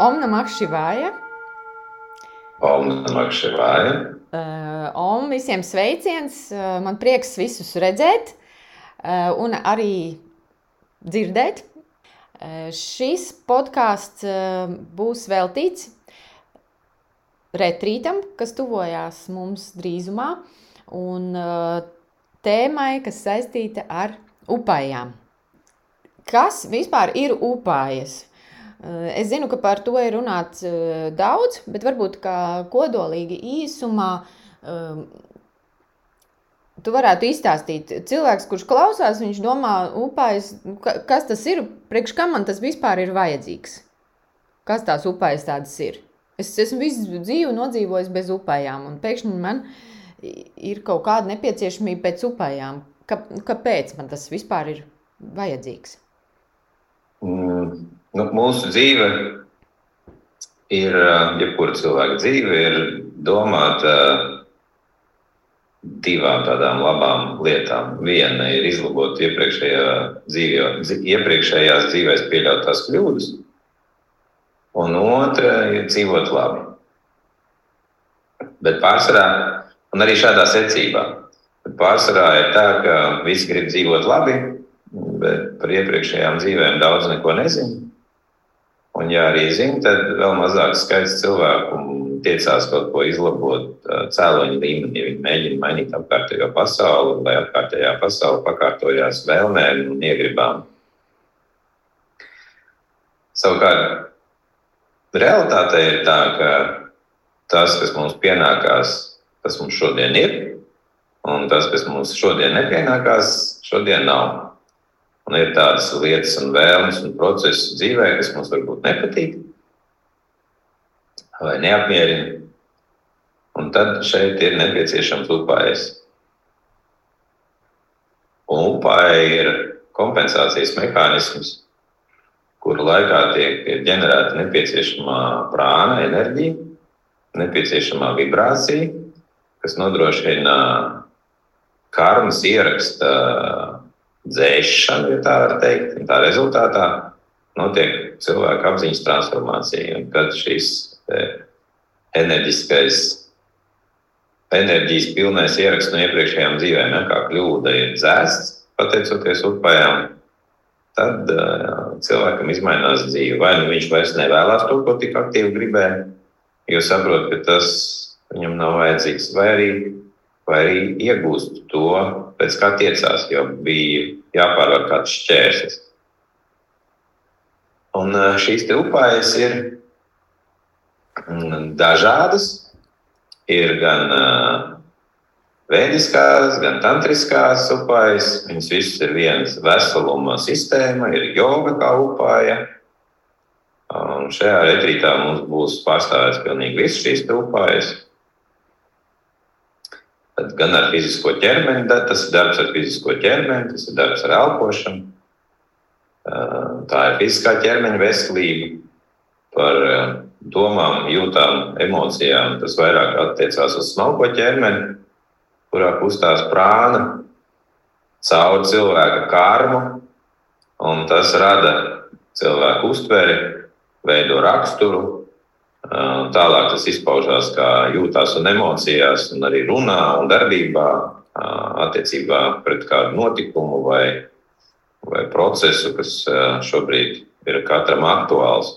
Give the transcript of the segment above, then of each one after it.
Om Namah Shivāja. Om Namah Shivāja. Uh, om visiem sveiciens. Uh, man prieks visus redzēt uh, un arī dzirdēt. Šis podkāsts būs veltīts retrītam, kas tuvojās mums drīzumā, un tēmai, kas saistīta ar upājām. Kas vispār ir upājas? Eh, es zinu, ka par to ir runāts eh, daudz, bet varbūt kodolīgi īsumā eh, tu varētu izstāstīt. Cilvēks, kurš klausās, viņš domā, upājas, kas tas ir, priekš kam man tas vispār ir vajadzīgs? Kas tās upājas tādas ir? Es esmu visu dzīvi nodzīvojis bez upājām, un pēkšņi man ir kaut kāda nepieciešamība pēc upājām. Ka, kāpēc man tas vispār ir vajadzīgs? Mm nu, mūsu dzīve ir, jebkura cilvēka dzīve, ir domāta divām tādām labām lietām. Viena ir izlabot iepriekšējā dzīvē, iepriekšējās dzīvēs pieļautās kļūdas, un otra ir dzīvot labi. Bet pārsvarā, un arī šādā secībā, pārsvarā ir tā, ka visi grib dzīvot labi, bet par iepriekšējām dzīvēm daudz neko nezina. Un, ja arī zina, tad vēl mazāks skaits cilvēku tiecās kaut ko izlabot cēloņa līmenī. Viņi mēģina mainīt apkārtējo pasauli, lai apkārtējā pasaule pakārtojās vēlmēm un iegribām. Savukārt, realitāte ir tā, ka tas, kas mums pienākās, tas mums šodien ir, un tas, kas mums šodien nepienākās, šodien nav. Un ir tādas lietas, un vēlmes un procesi dzīvē, kas mums varbūt nepatīk vai neapmierina. Un tad šeit ir nepieciešams upājas. Un upāja ir kompensācijas mehānisms, kuru laikā tiek ģenerēta nepieciešamā prāna enerģija, nepieciešamā vibrācija, kas nodrošina karmas ieraksta dzēšanu, ja tā var teikt. Un tā rezultātā notiek cilvēka apziņas transformācija. Un kad šis enerģiskais, enerģijas pilnais ieraksts no iepriekšējām dzīvēm, ja, kā kļūda, ir dzēsts, pateicoties upējām, tad uh, cilvēkam izmainās dzīve. Vai nu viņš vairs nevēlas to, ko tik aktīvi gribēja, jo saprot, ka tas viņam nav vajadzīgs, vai arī, vai arī iegūst to pēc kā tiecās, jo bija jāpārvar kāds šķēršļs. Un šīs upājas ir mm, dažādas. Ir gan vēdiskās, gan tantriskās upājas. Viņas visas ir vienas veseluma sistēma, ir joga kā upāja. Un šajā retrītā mums būs pārstāvēts pilnīgi visas šīs upājas. Tad gan ar fizisko ķermeni, tas ir darbs ar fizisko ķermeni, tas ir darbs ar elpošanu. Tā ir fiziskā ķermeņa veselība. Par domām, jūtām, emocijām tas vairāk attiecās uz smalko ķermeni, kurā kustās prāna caur cilvēka kārmu, tas rada cilvēku uztveri, veido raksturu, Tālāk tas izpaužās kā jūtās un emocijās, un arī runā un darbībā attiecībā pret kādu notikumu vai, vai procesu, kas šobrīd ir katram aktuāls.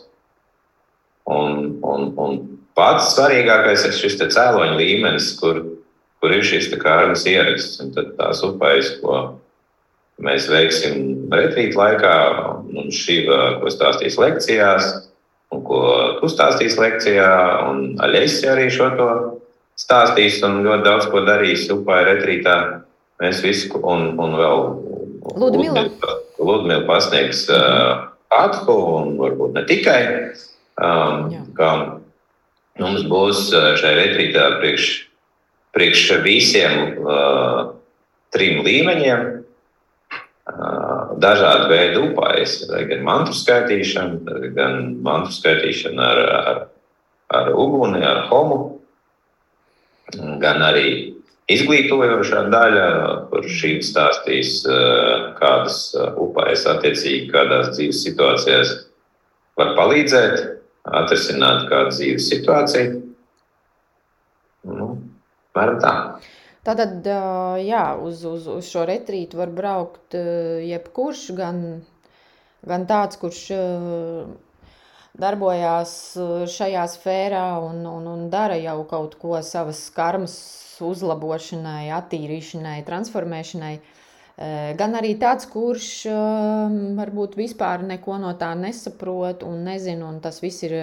Un, un, un pats svarīgākais ir šis cēloņa līmenis, kur, kur ir šis kārmas ieraksts. Un tad tās upējas, ko mēs veiksim retrīt laikā, un šī, ko stāstīs lekcijās, un ko tu stāstīsi lekcijā, un Aļēsija arī šo to stāstīs, un ļoti daudz ko darīs upāja retrītā. Mēs visi, un, un vēl Ludmila, Ludmila pasniegs uh, atku, un varbūt ne tikai. Um, kā mums būs šai retrītā priekš, priekš visiem uh, trim līmeņiem dažādu veidu upājas, gan mantu skaitīšana, gan mantu skaitīšana ar, ar, ar uguni, ar homu, gan arī izglītojošā daļa, kur šīm stāstīs, kādas upājas attiecīgi kādās dzīves situācijās var palīdzēt, atrisināt kādu dzīves situāciju. Nu, Mēram tā. Tātad, jā, uz, uz, uz šo retrītu var braukt jebkurš, gan, gan tāds, kurš darbojās šajā sfērā un, un, un dara jau kaut ko savas karmas uzlabošanai, attīrīšanai, transformēšanai. Gan arī tāds, kurš varbūt vispār neko no tā nesaprot un nezina, un tas viss ir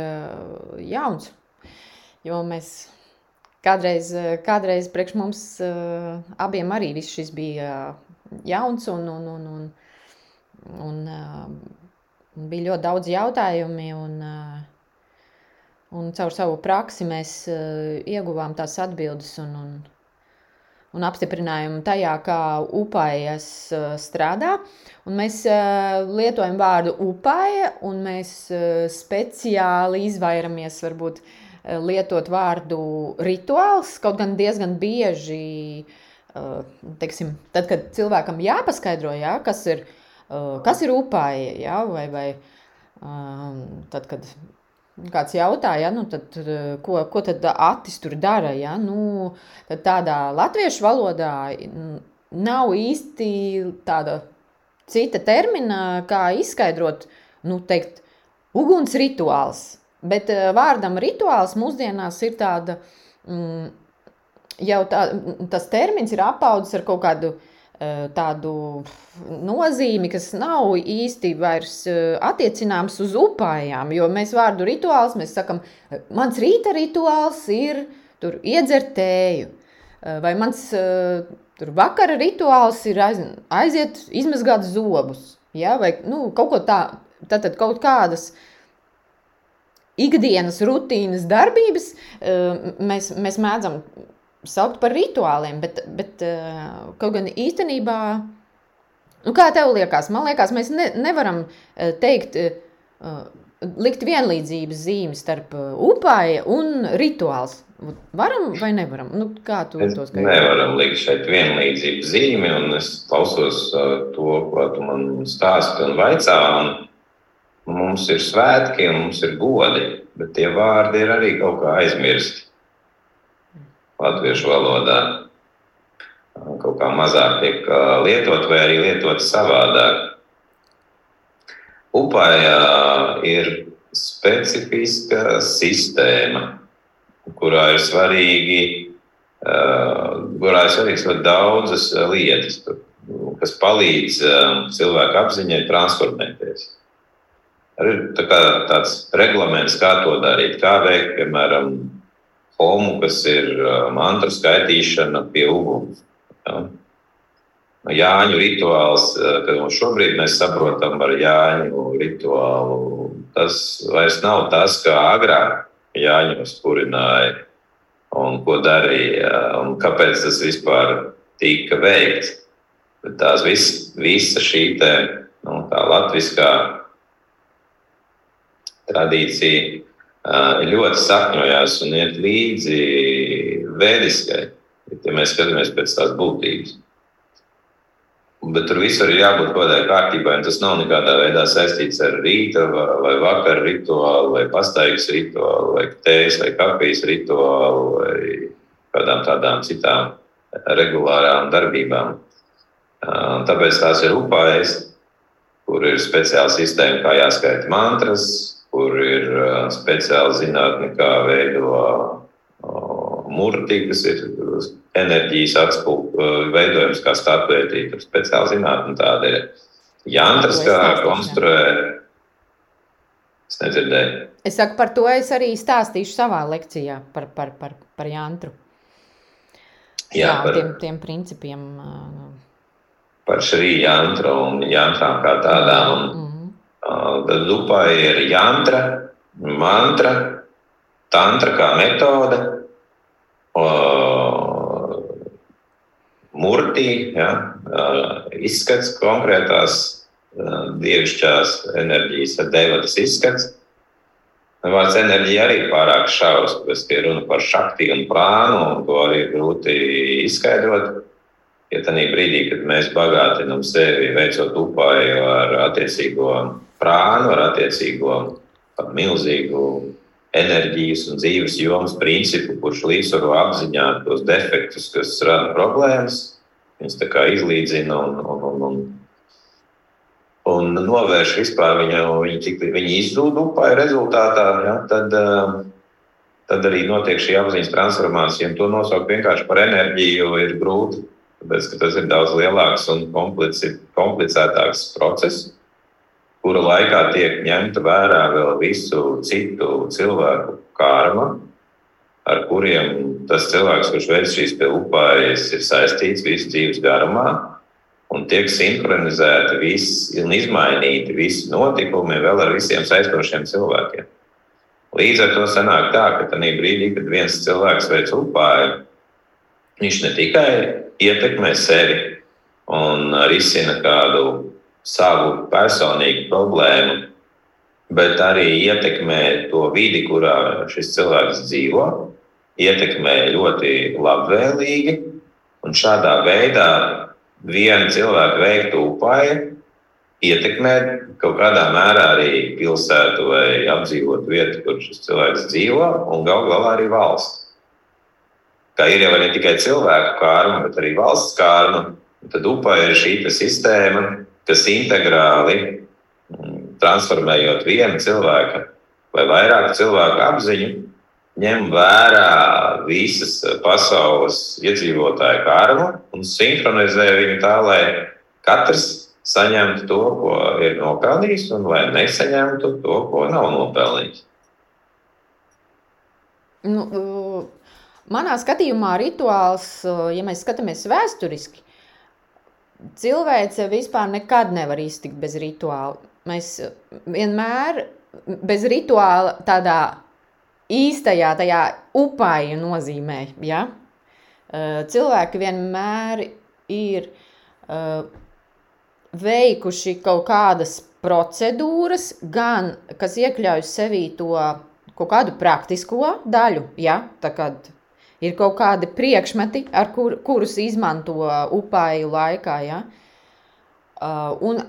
jauns. Jo mēs Kādreiz, eh, kādreiz priekš mums uh, abiem arī viss šis bija jauns un, un, un, un, un uh, bija ļoti daudz jautājumi. Un, un caur savu praksi mēs ieguvām tās atbildes un, un, un apstiprinājumu tajā, kā upājas strādā. Un mēs lietojam vārdu upāja, un mēs speciāli izvairamies varbūt Eh, lietot vārdu rituāls, kaut gan diezgan bieži, eh, teiksim, tad, kad cilvēkam jāpaskaidro, jā, kas ir, eh, kas ir upāja, jā, vai, vai tad, kad kāds jautāja, nu, tad, ko, ko tad Atis tur dara, ja? nu, tad tādā latviešu valodā nav īsti tāda cita termina, kā izskaidrot, nu, teikt, uguns rituāls. Bet uh, vārdam rituāls mūsdienās ir tāda, mm, jau tā, tas termins ir apaudzis ar kaut kādu uh, tādu nozīmi, kas nav īsti vairs uh, attiecināms uz upājām, jo mēs vārdu rituāls, mēs sakam, mans rīta rituāls ir tur iedzert tēju, vai mans tur vakara rituāls ir aiz, aiziet izmazgāt zobus, ja, vai nu, kaut ko tā, tātad kaut kādas uh, ikdienas rutīnas darbības eh, mēs, mēs mēdzam saukt par rituāliem, bet, bet eh, kaut gan īstenībā, nu kā tev liekas, man liekas, mēs ne, nevaram eh, teikt, likt vienlīdzības zīmi starp upāja un rituāls. Varam vai nevaram? Nu, kā tu es to skaidro? Nevaram likt šeit vienlīdzības zīmi, un es klausos to, ko tu man stāsti un vaicā. Un Mums ir svētki un mums ir godi, bet tie vārdi ir arī kaut kā aizmirsti latviešu valodā. Kaut kā mazāk tiek lietot, vai arī lietot savādāk. Upājā ir specifiska sistēma, kurā ir svarīgi, kurā ir svarīgs daudzas lietas, kas palīdz cilvēku apziņai transformēties tā tāds reglaments, kā to darīt. Kā veikt, piemēram, homu, kas ir mantru skaitīšana pie uguns. Ja? Jāņu rituāls, kad mums šobrīd mēs saprotam ar Jāņu rituālu, tas vairs nav tas, kā agrāk Jāņus kurināja un ko darīja un kāpēc tas vispār tika veikts. Bet tās vis, visa šī te, nu, latviskā tradīcija ļoti sakņojās un iet līdzi vēdiskai, ja mēs skatāmies pēc tās būtības. Bet tur visur ir jābūt kaut kādai kārtībai, un tas nav nekādā veidā saistīts ar rīta vai vakara rituālu, vai pastaigas rituālu, vai tējas vai kafijas rituālu, vai kādām tādām citām regulārām darbībām. Tāpēc tās ir upājas, kur ir speciāla sistēma, kā jāskaita mantras, kur ir speciāla zinātne, kā veido murti, kas ir enerģijas atspūgļu veidojums, kā. Tur speciāla zinātne tāda ir. Jantras, kā konstruē. Es nedzirdēju. Es saku, par to es arī stāstīšu savā lekcijā par, par, par, par jantru. Jā, Jā par tiem, tiem principiem. Par šī jantra un jantrām kā tādām. Mm. Tad upā ir jantra, mantra, tantra kā metode, murtī, ja, izskats konkrētās dievišķās enerģijas, devatas izskats. Vārds enerģija arī ir pārāk šaurs, kas tie runa par šakti un prānu, un to arī grūti izskaidrot. Ja tādā brīdī, kad mēs bagātinām sevi, veicot upāju ar attiecīgo prānu, ar attiecīgo tādu milzīgu enerģijas un dzīves jomas principu, kurš līdzsvaro apziņā tos defektus, kas rada problēmas. Viņus tā kā izlīdzina un, un, un, un, un novērš vispār viņu, viņu cik viņi izzūd upē rezultātā, ja, tad, tad arī notiek šī apziņas transformācija. Un to nosaukt vienkārši par enerģiju ir grūti, tāpēc ka tas ir daudz lielāks un komplicētāks process kura laikā tiek ņemta vērā vēl visu citu cilvēku kārma, ar kuriem tas cilvēks, kurš veic šīs upājas, ir saistīts visu dzīves garumā, un tiek sinhronizēti visi un izmainīti visi notikumi vēl ar visiem saistošiem cilvēkiem. Līdz ar to sanāk tā, ka tajā brīdī, kad viens cilvēks veic upāju, viņš ne tikai ietekmē sevi un risina kādu savu personīgu problēmu, bet arī ietekmē to vidi, kurā šis cilvēks dzīvo, ietekmē ļoti labvēlīgi. Un šādā veidā viena cilvēka veikta upāja ietekmē kaut kādā mērā arī pilsētu vai apdzīvotu vietu, kur šis cilvēks dzīvo, un gal galā arī valsts. Kā ir jau ne tikai cilvēku kārma, bet arī valsts kārma, tad upāja ir šī sistēma, kas integrāli mm, transformējot vienu cilvēku vai vairāku cilvēku apziņu, ņem vērā visas pasaules iedzīvotāju karmu un sinhronizē viņu tā, lai katrs saņemtu to, ko ir nopelnījis, un lai nesaņemtu to, ko nav nopelnījis. Nu, manā skatījumā rituāls, ja mēs skatāmies vēsturiski, cilvēce vispār nekad nevar iztikt bez rituāla. Mēs vienmēr bez rituāla tādā īstajā, tajā upāju nozīmē. Ja? Eh, cilvēki vienmēr ir uh, veikuši kaut kādas procedūras, gan kas iekļauj sevī to kaut kādu praktisko daļu, ja? tā kā ir kaut kādi priekšmeti, kur, kurus izmanto upāju laikā. Ja? Uh, un,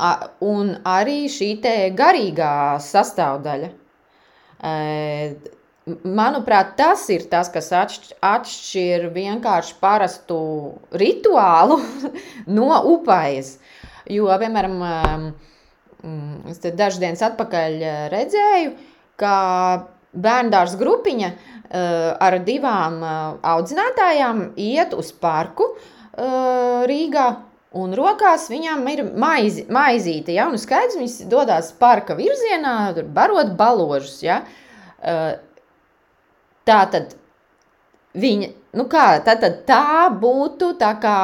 un arī šī garīgā sastāvdaļa. Uh, manuprāt, tas ir tas, kas atšķir vienkārši parastu rituālu no upājas. Jo, piemēram, um, es dažas dienas atpakaļ redzēju, ka bērndārs grupiņa Eh, ar divām eh, audzinātājām iet uz parku eh, Rīgā. Un rokās viņām ir maizi, maizīte. Ja? Un skaidrs, viņas dodas parka virzienā, tur barot baložus. Ja? Tā tad viņa, nu kā, tā, tad tā būtu tā kā,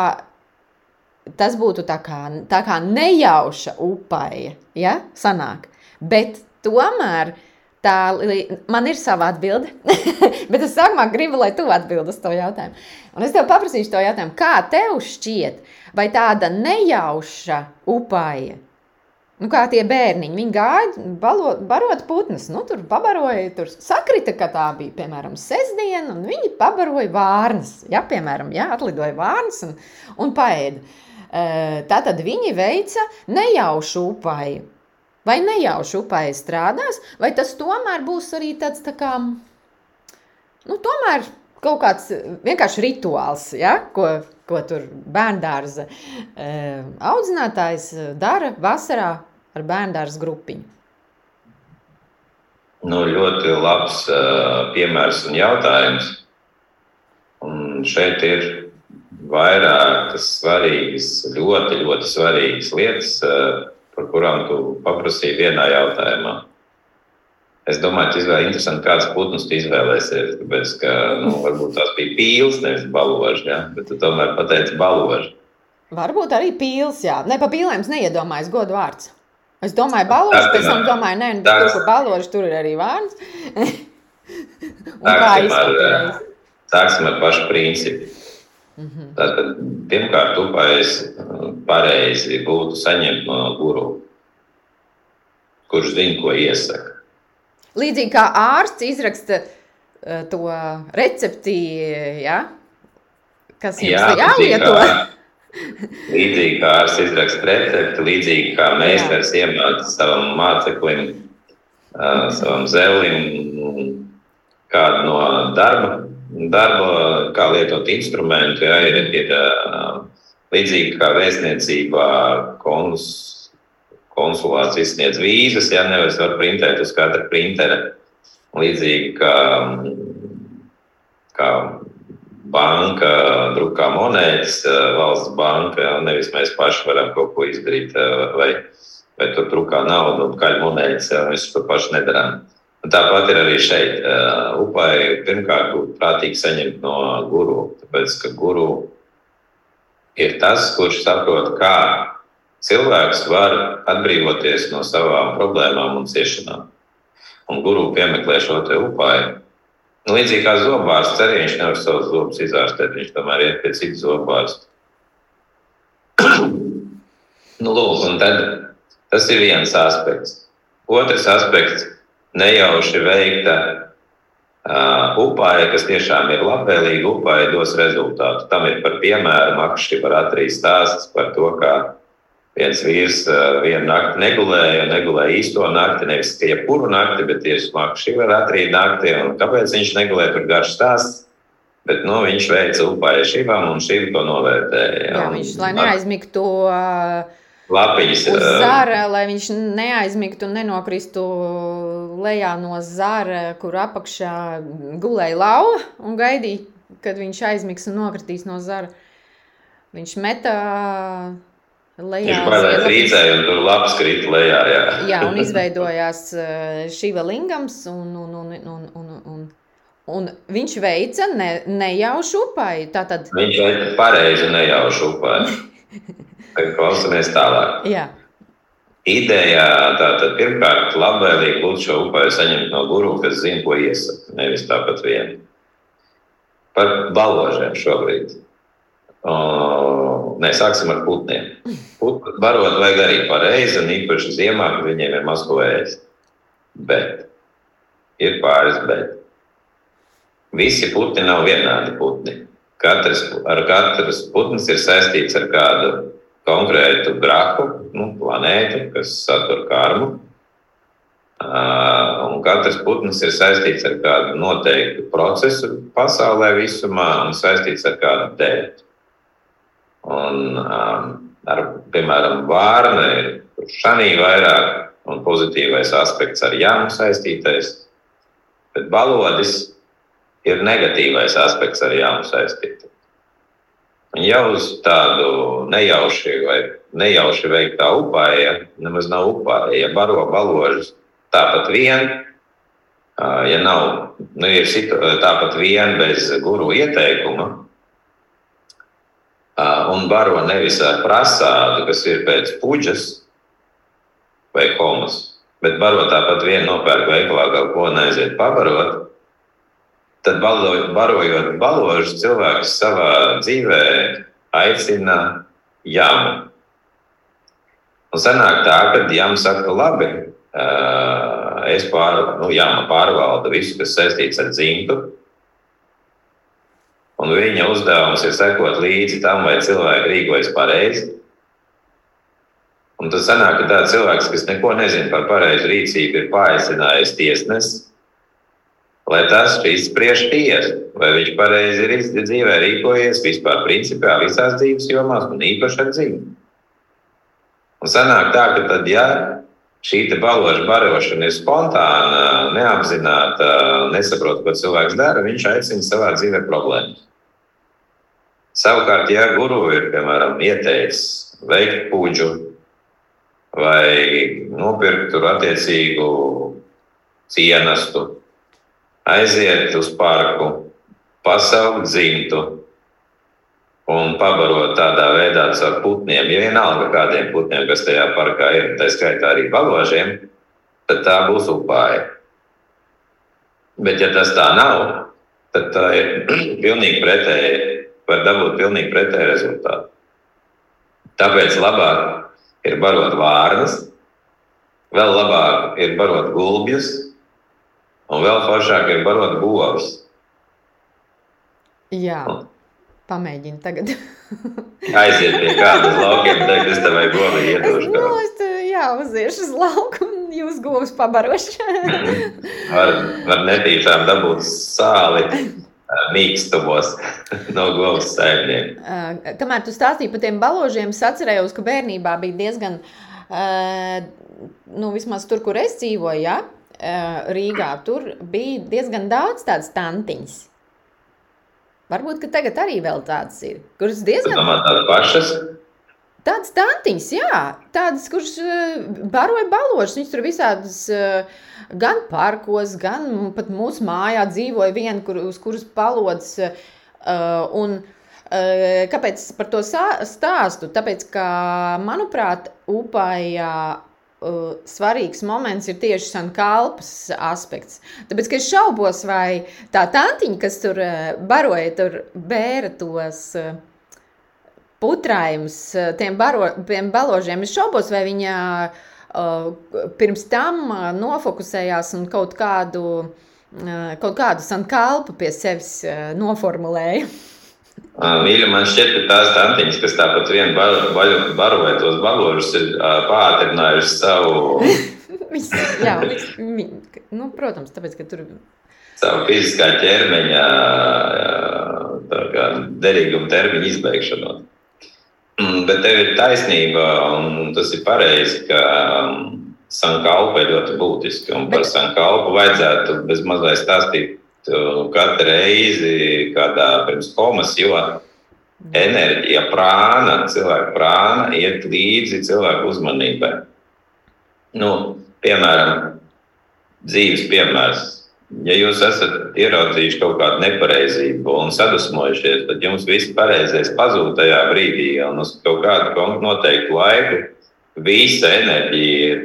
tas būtu tā kā, tā kā nejauša upaja, ja? sanāk. Bet tomēr Tā man ir sava atbilde, bet es sākumā gribu, lai tu atbildi uz to jautājumu. Un es tev paprasīšu to jautājumu, kā tev šķiet, vai tāda nejauša upāja, nu kā tie bērniņi, viņi gāja balo, barot putnus, nu tur pabaroja, tur sakrita, ka tā bija, piemēram, sestdiena, un viņi pabaroja vārnas, ja, piemēram, ja, atlidoja vārnas un, un paēda. Tātad viņi veica nejaušu upāju. Vai nejauši upē strādās, vai tas tomēr būs arī tāds tā kā, nu, tomēr kaut kāds vienkārši rituāls, ja? ko, ko tur bērndārza e, audzinātājs dara vasarā ar bērndārza grupiņu. Nu, ļoti labs uh, piemērs un jautājums. Un šeit ir vairākas svarīgas, ļoti, ļoti svarīgas lietas. Uh, par kurām tu paprasīji vienā jautājumā. Es domāju, ka izvēle interesanti, kādas putnus tu izvēlēsies. Tāpēc, ka, nu, varbūt tās bija pīles, nevis baloži, ja? bet tu tomēr pateici baloži. Varbūt arī pīles, jā. Ne pa pīlēm es neiedomājos godu vārds. Es domāju, baloži, pēc tam domāju, nē, nu, tur, kur baloži, tur ir arī vārds. kā izskatās? Sāksim ar pašu principu. Mm -hmm. Tātad, pirmkārt, upais pareizi būtu saņemt no guru, kurš zina, ko iesaka. Līdzīgi kā ārsts izraksta uh, to recepti, ja? kas jums Jā, jālieto. Līdzīgi kā ārsts izraksta recepti, līdzīgi kā meistars iemāca savam māceklim uh, savam zēlim kādu no darba, darba kā lietot instrumentu. Ja, ir, ir uh, līdzīgi kā vēstniecībā konus, konsulāts izsniedz vīzas, ja nevis var printēt uz katra printera. Līdzīgi kā, kā banka drukā monētas, valsts banka, ja, nevis mēs paši varam kaut ko izdarīt, vai, vai tur drukā naudu kaļ monētas, ja mēs to paši nedarām. Un tāpat ir arī šeit. Upai pirmkārt būtu prātīgi saņemt no guru, tāpēc ka guru ir tas, kurš saprot, kā cilvēks var atbrīvoties no savām problēmām un ciešanām. Un guru piemeklē šo te upāju Nu, līdzīgi kā zobārsts, arī viņš nevar savus zobus izārstēt, viņš tomēr iet pie citas zobārsta. nu, lūk, un tad tas ir viens aspekts. Otrs aspekts - nejauši veikta uh, upāja, kas tiešām ir labvēlīga upāja, dos rezultātu. Tam ir par piemēru makšķi par atrīs stāsts par to, kā viens vīrs vienu nakti negulēja, negulēja īsto nakti, nevis jebkuru nakti, bet tieši šī var atrīt nakti. Un kāpēc viņš negulēja, tur garš stāsts. Bet nu, viņš veica upāju šīm, un šī to novērtēja. Jā, viņš, lai neaizmigtu lapiņas, zara, lai viņš neaizmigtu un nenokristu lejā no zara, kur apakšā gulēja lauva un gaidīja, kad viņš aizmigs un nokritīs no zara. Viņš meta Lejā, Viņš baidās rīcēja, un tur labs krīt lejā. Jā, jā un izveidojās šiva lingams, un, un, un, un, un, un, un viņš veica ne, nejaušu upai. Tātad... Viņš veica pareizi nejaušu upai. Klausamies tālāk. Jā. Ideja tātad pirmkārt labvēlīgi būtu šo upēju saņemt no guru, kas zina, ko iesaka, nevis tāpat vien. Par baložiem šobrīd. Uh, nē, sāksim ar putniem. Putnu barot vajag arī pareizi, un īpaši ziemā, kad viņiem ir maz ko ēst. Bet ir pāris bet. Visi putni nav vienādi putni. Katrs, ar katrs putns ir saistīts ar kādu konkrētu grafu, nu, planētu, kas satur karmu. Un katrs putns ir saistīts ar kādu noteiktu procesu pasaulē visumā un saistīts ar kādu dēļu. Un, ar, piemēram, vārna ir šanī vairāk un pozitīvais aspekts ar jāmu saistītais, bet balodis ir negatīvais aspekts ar jāmu saistītais. Jau uz tādu nejauši vai nejauši veiktā upāja, nemaz nav upāja, ja baro baložus tāpat vien, ja nav, nu, ir situ, tāpat vien bez guru ieteikuma, un baro nevis ar prasādu, kas ir pēc puģas vai komas, bet baro tāpat vienu nopērk veikalā kaut ko neaiziet pabarot, tad barojot baložus, cilvēks savā dzīvē aicina jāmu. Un sanāk tā, ka jāma saka, labi, es pār, nu, jāma pārvalda visu, kas saistīts ar dzimtu, un viņa uzdevums ir sekot līdzi tam, vai cilvēki rīkojas pareizi. Un tas sanāk, ka tāds cilvēks, kas neko nezina par pareizu rīcību, ir paaicinājis tiesnesi, lai tas spriež tiesu, vai viņš pareizi ir dzīvē rīkojies vispār, principā visās dzīves jomās, un īpaši ar dzīvi. Un sanāk tā, ka tad, ja šī baloža barošana ir spontāna, neapzināta, nesaprot, ko cilvēks dara, viņš aicina savā dzīvē problēmas. Savukārt, ja guru ir piemēram ieteicis veikt puģu vai nopirkt tur attiecīgu cienastu, aiziet uz parku, pasaukt dzimtu un pabarot tādā veidā ar putniem, ja vienalga kādiem putniem, kas tajā parkā ir, tā skaitā arī baložiem, tad tā būs upāja. Bet, ja tas tā nav, tad tā ir pilnīgi pretēji var dabūt pilnīgi pretēju rezultātu. Tāpēc labāk ir barot vārnas, vēl labāk ir barot gulbjus, un vēl foršāk ir barot govs. Jā, pamēģini tagad. Aiziet pie kādas laukiem, teikt, es tev vai govi iedošu. Nu, es te, jā, uziešu uz lauku un jūs govs pabaroši. var, var netīšām dabūt sāli mīkstumos no govs saimniekiem. Kamēr tu stāstīji par tiem baložiem, es atcerējos, ka bērnībā bija diezgan, nu, vismaz tur, kur es dzīvoju, ja, Rīgā, tur bija diezgan daudz tādas tantiņas. Varbūt, ka tagad arī vēl tādas ir, kuras diezgan... Domā tādas pašas? Tādas tantiņas, jā, tādas, kuras baroja balošas, viņas tur visādas gan parkos, gan pat mūsu mājā dzīvoja viena, kur, uz kuras palodas. Un, kāpēc par to stāstu? Tāpēc, ka, manuprāt, upājā svarīgs moments ir tieši sankalpas aspekts. Tāpēc, ka es šaubos, vai tā tantiņa, kas tur baroja, tur bēra tos putrājumus tiem, baro, tiem baložiem, es šaubos, vai viņa pirms tam nofokusējās un kaut kādu, kaut kādu sankalpu pie sevis noformulēja. Mīļa, man šķiet, ka tās tantiņas, kas tāpat vien baroja tos baložus, ir pātrinājuši savu. Jā, nu, protams, tāpēc, ka tur. Savu fiziskā ķermeņa derīguma termiņa izbeigšanos. Mm, bet tev ir taisnība, un tas ir pareizi, ka sankalpa ir ļoti būtiska. Un par sankalpu vajadzētu bez mazliet stāstīt katru reizi, kādā pirms komas, jo enerģija, prāna, cilvēka prāna iet līdzi cilvēku uzmanībai. Nu, piemēram, dzīves piemērs. Ja jūs esat ieraudzījuši kaut kādu nepareizību un sadusmojušies, tad jums viss pareizais pazūd tajā brīdī, un uz kaut kādu noteiktu laiku visa enerģija ir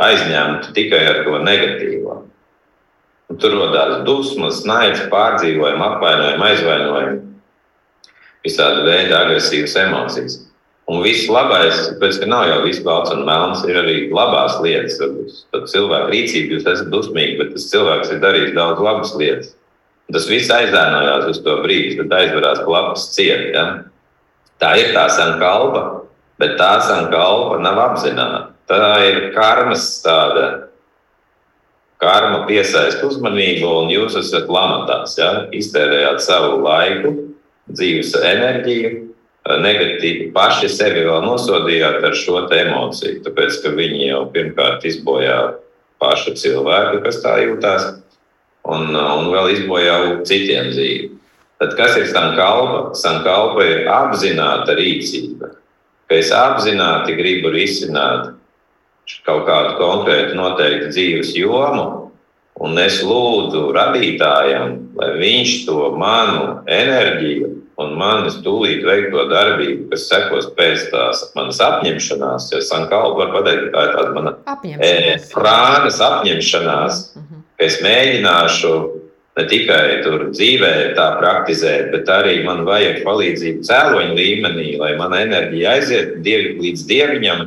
aizņemta tikai ar to negatīvo. Tur radās dusmas, naids, pārdzīvojumi, apvainojumi, aizvainojumi, visādi veidi agresīvas emocijas. Un viss labais, pēc tam nav jau viss balts un melns, ir arī labās lietas. Tad cilvēka rīcība, jūs esat dusmīgi, bet tas cilvēks ir darījis daudz labas lietas. Tas viss aizdēnojās uz to brīdi, tad aizverās klapas ciet. Ja? Tā ir tā sankalpa, bet tā sankalpa nav apzināta. Tā ir karmas tāda karma piesaista uzmanību, un jūs esat lamatās. Ja? Iztērējāt savu laiku, dzīves enerģiju, negatīvi paši sevi vēl nosodījāt ar šo emociju. Tāpēc, ka viņi jau pirmkārt izbojā pašu cilvēku, kas tā jūtas, un, un vēl izbojā citiem dzīvi. Tad kas ir sankalpa? Sankalpa ir apzināta rīcība. Ka es apzināti gribu risināt kaut kādu konkrētu noteiktu dzīves jomu, un es lūdzu radītājam, lai viņš to manu enerģiju un manis tūlīt veikto darbību, kas sekos pēc tās manas apņemšanās, jo Sankalpa var pateikt, ka tā ir tāda mana e, prānas apņemšanās, mm -hmm. ka es mēģināšu ne tikai tur dzīvē tā praktizēt, bet arī man vajag palīdzību cēloņu līmenī, lai mana enerģija aiziet dievi, līdz dieviņam,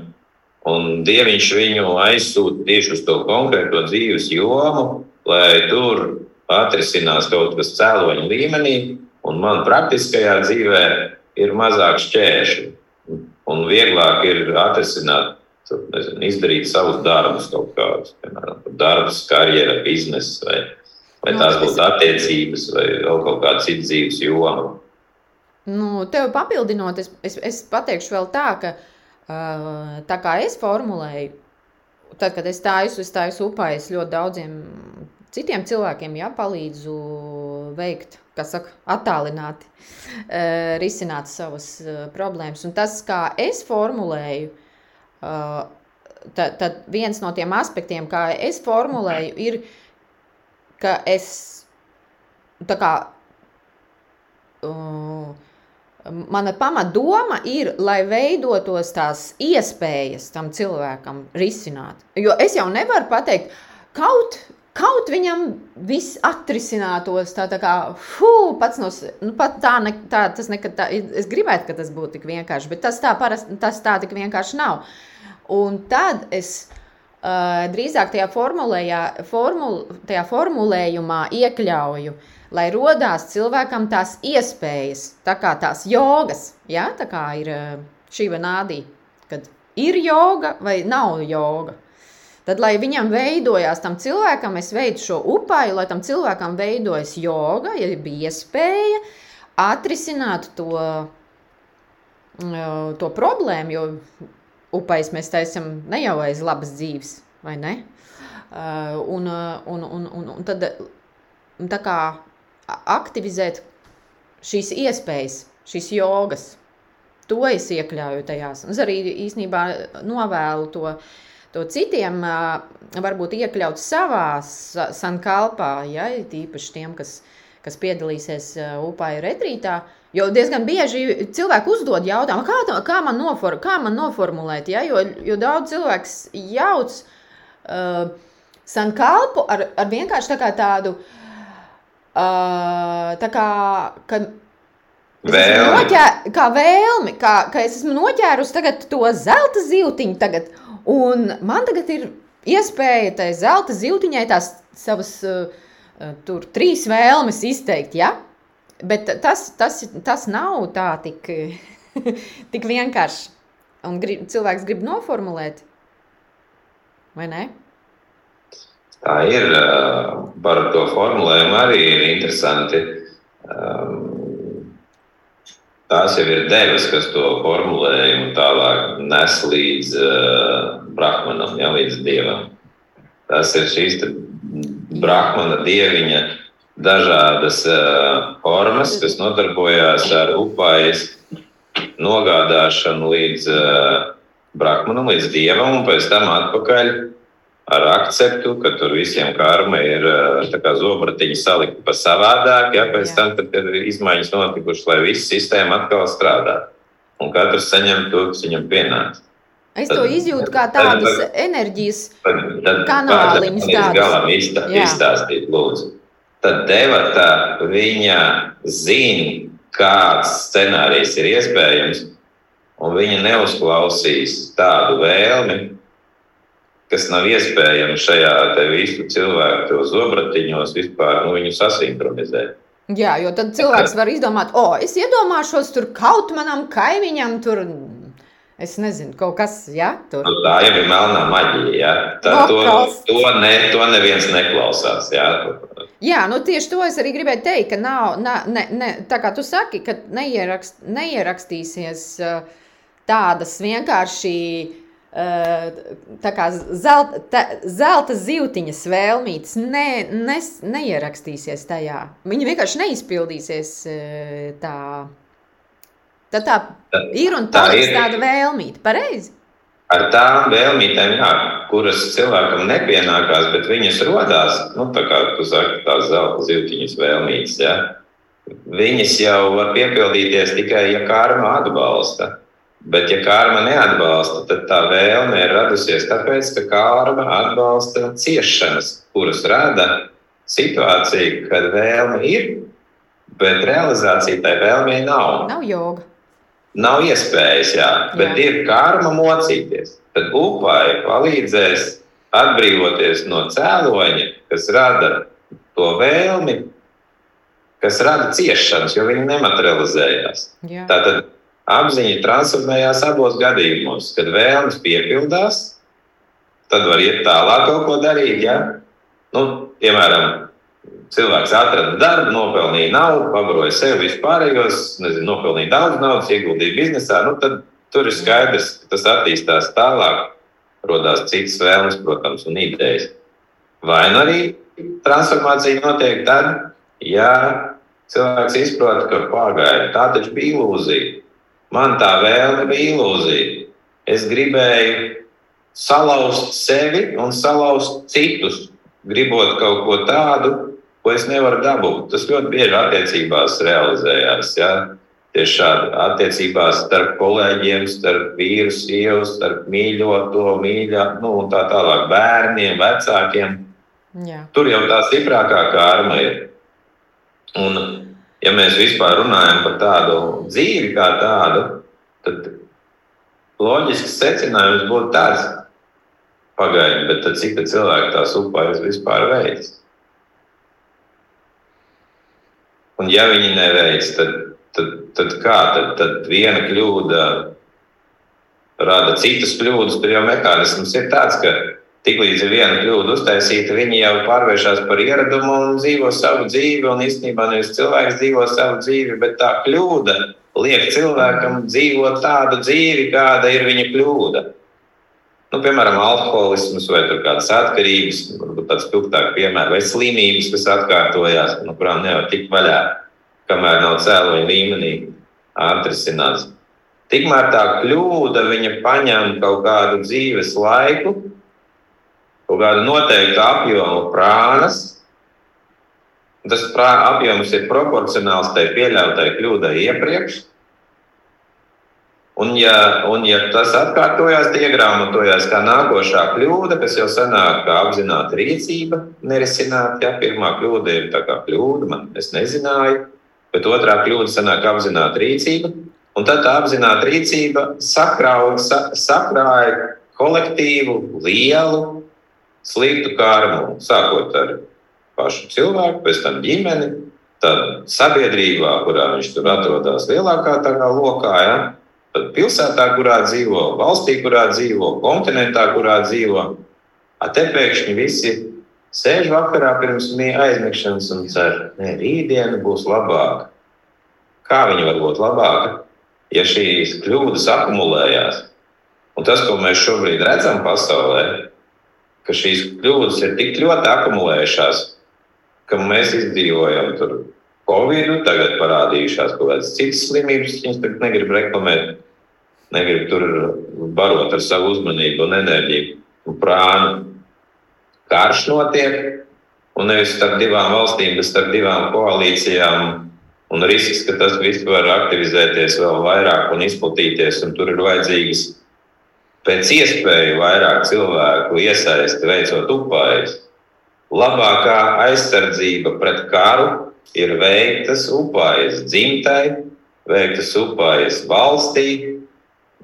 Un Dieviņš viņu aizsūta tieši uz to konkrēto dzīves jomu, lai tur atrisinās kaut kas cēloņa līmenī, un man praktiskajā dzīvē ir mazāk šķēršļu. Un vieglāk ir atrisināt, nezinu, izdarīt savus darbus, kaut kādus, piemēram, darbus, karjeras, biznesa, vai, vai tās būtu attiecības, vai vēl kaut kāda cita dzīves joma. Nu, tev papildinot, es, es, es pateikšu vēl tā, ka uh, Tā kā es formulēju, tad, kad es taisu, es taisu upā, es ļoti daudziem citiem cilvēkiem jā, palīdzu veikt, kas saka, attālināti, risināt savas problēmas. Un tas, kā es formulēju, tad, tad viens no tiem aspektiem, kā es formulēju, ir, ka es tā kā. Uh, Mana pamatdoma ir, lai veidotos tās iespējas tam cilvēkam risināt. Jo es jau nevaru pateikt, kaut, kaut viņam viss atrisinātos tā, tā kā, fū, pats no, nu, pat tā, ne, tā, tas nekad tā, es gribētu, ka tas būtu tik vienkārši, bet tas tā, parast, tas tā tik vienkārši nav. Un tad es uh, drīzāk tajā, formul, tajā formulējumā iekļauju uh, lai rodās cilvēkam tās iespējas, tā kā tās jogas, ja? tā kā ir eh, šī vanādī, kad ir joga vai nav joga. Tad, lai viņam veidojās, tam cilvēkam, es veidu šo upaju, lai tam cilvēkam veidojas joga, ja bija iespēja atrisināt to, mm, to problēmu, jo upais mēs taisam ne jau aiz labas dzīves, vai ne? Uh, un, un, un, un, un tad tā kā aktivizēt šīs iespējas, šīs jogas, to es iekļauju tajās. Es arī īstenībā novēlu to to citiem varbūt iekļaut savā sankalpā, ja, tīpaši tiem, kas, kas piedalīsies upāju retrītā. Jo diezgan bieži cilvēki uzdod jautājumu, kā, kā, man, nofor, kā man noformulēt, ja? jo, jo daudz cilvēks jauc uh, sankalpu ar, ar vienkārši tā tādu, uh, tā kā, kad Vēlmi. Noķēr, kā vēlmi, kā, kā es esmu noķērusi to zelta zīltiņu, tagad, Un man tagad ir iespēja tai zelta zīltiņai tās savas uh, tur trīs vēlmes izteikt. Ja? Bet tas, tas, tas nav tā tik, tik vienkārši. Un grib, cilvēks grib noformulēt, vai ne? Tā ir. Par to formulējumu arī ir interesanti. Um, tās jau ir devas, kas to formulējumu tālāk nes līdz uh, Brahmanam, ja, līdz dievam. Tas ir šīs Brahmana dieviņa dažādas uh, formas, kas nodarbojās ar upājas nogādāšanu līdz Brahmanam, līdz dievam, un pēc tam atpakaļ ar akceptu, ka tur visiem karma ir zobratiņi salikti pa savādāk, ja pēc Jā. tam ir izmaiņas notikušas, lai viss sistēma atkal strādā. Un katrs saņem to, kas viņam pienāca. Es tad, to izjūtu kā tādas tad, enerģijas kanāliņus. Tā galam iztā, izstāstīt, lūdzu. Tad devata viņa zina, kāds scenārijs ir iespējams, un viņa neuzklausīs tādu vēlmi, kas nav iespējams šajā visu cilvēku zobratiņos vispār nu, viņu sasinhronizēt. Jā, jo tad cilvēks var izdomāt, o, es iedomāšos tur kaut manam kaimiņam, tur Es nezinu, kaut kas tāds tur. Nu, tā jau ir melnā maģija. Ja? Tā, no, to, to, ne, to neviens neklausās. Ja? Jā, nu tieši to es arī gribēju teikt, ka nav, ne, ne, ne, tā kā tu saki, ka neierakst, neierakstīsies tādas vienkārši tā kā zelta, zelta zīltiņas vēlmītes ne, ne, neierakstīsies tajā. Viņi vienkārši neizpildīsies tā. Tad tā ir un tā ir tāda vēlmīte, pareizi. Ar tām vēlmītēm, jā, kuras cilvēkam nepienākās, bet viņas radās, nu, tā kā tu saki, tās zelta zīltiņas vēlmītes, ja, viņas jau var piepildīties tikai, ja karma atbalsta. Bet, ja karma neatbalsta, tad tā vēlme ir radusies tāpēc, ka karma atbalsta ciešanas, kuras rada situāciju, kad vēlme ir, bet realizācija tai vēlmei nav. Nav joga. Nav iespējas, jā, bet jā. ir karma mocīties. Tad upai palīdzēs atbrīvoties no cēloņa, kas rada to vēlmi, kas rada ciešanas, jo viņi nematerializējās. Jā. Tātad apziņa transformējās abos gadījumos. Kad vēlmes piepildās, tad var iet tālāk kaut ko darīt. Ja? Nu, piemēram, cilvēks atrada darbu, nopelnīja naudu, pabaroja sev vispārējos, nezinu, nopelnīja daudz naudas, ieguldīja biznesā. Nu, tad tur ir skaidrs, ka tas attīstās tālāk, radās citas vēlmes, protams, un idejas. Vai nu arī transformācija notiek tad, ja cilvēks izprot, ka pagaidi, tā taču bija ilūzija. Man tā vēlme bija ilūzija. Es gribēju salauzt sevi un salauzt citus, gribot kaut ko tādu, ko es nevaru dabūt. Tas ļoti bieži attiecībās realizējās. Ja? Tieši šādi attiecībās starp kolēģiem, starp vīru, sievu, starp mīļoto, mīļā, nu, un tā tālāk, bērniem, vecākiem. Jā. Tur jau tā stiprākā kārma ir. Un ja mēs vispār runājam par tādu dzīvi kā tādu, tad loģisks secinājums būtu tāds, pagaidi, bet cik cilvēki tās upājas vispār veids? Un ja viņi neveic, tad, tad, tad kā? Tad, tad viena kļūda rada citas kļūdas. Tur jau mehānisms ir tāds, ka Tiklīdz ir viena kļūda uztaisīta, viņi jau pārvēršas par ieradumu un dzīvo savu dzīvi. Un īstenībā nevis cilvēks dzīvo savu dzīvi, bet tā kļūda liek cilvēkam dzīvot tādu dzīvi, kāda ir viņa kļūda. Nu, piemēram, alkoholisms vai kādas atkarības, varbūt tāds spilgtāks piemērs, vai slimības, kas atkārtojas, no kurām nevar tikt vaļā, kamēr nav cēloņa līmenī atrisināts. Tikmēr tā kļūda viņa paņem kaut kādu dzīves laiku, kaut kādu noteiktu apjomu prānas. Tas prā, apjoms ir proporcionāls tai pieļautai kļūdai iepriekš. Un ja, un, ja tas atkārtojās, tad iegrāmatojās kā nākošā kļūda, kas jau senāk kā apzināta rīcība, nerisināt. Ja? Pirmā kļūda ir tā kā kļūda, man es nezināju, bet otrā kļūda senāk apzināta rīcība. Un tad tā apzināta rīcība sakrauja, sa, sakrāja kolektīvu, lielu, sliktu karmu, sākot ar pašu cilvēku, pēc tam ģimeni, tad sabiedrībā, kurā viņš tur atrodas lielākā lokā, ja, tad pilsētā, kurā dzīvo, valstī, kurā dzīvo, kontinentā, kurā dzīvo. A te pēkšņi visi sēž vakarā pirms aizmigšanas un cer, ka rītdiena būs labāka. Kā viņa var būt labāka, ja šīs kļūdas akumulējās? Un tas, ko mēs šobrīd redzam pasaulē, ka šīs kļūdas ir tik ļoti akumulējušās, ka mēs izdzīvojam tur Covid, tagad parādījušās kaut kādas citas slimības, viņas tagad negrib reklamēt, negrib tur barot ar savu uzmanību un enerģiju un prānu. Karš notiek, un nevis starp divām valstīm, bet starp divām koalīcijām. Un risks, ka tas viss var aktivizēties vēl vairāk un izplatīties, un tur ir vajadzīgas pēc iespējas vairāk cilvēku iesaisti veicot upājas. Labākā aizsardzība pret karu ir veiktas upājas dzimtai, veiktas upājas valstī,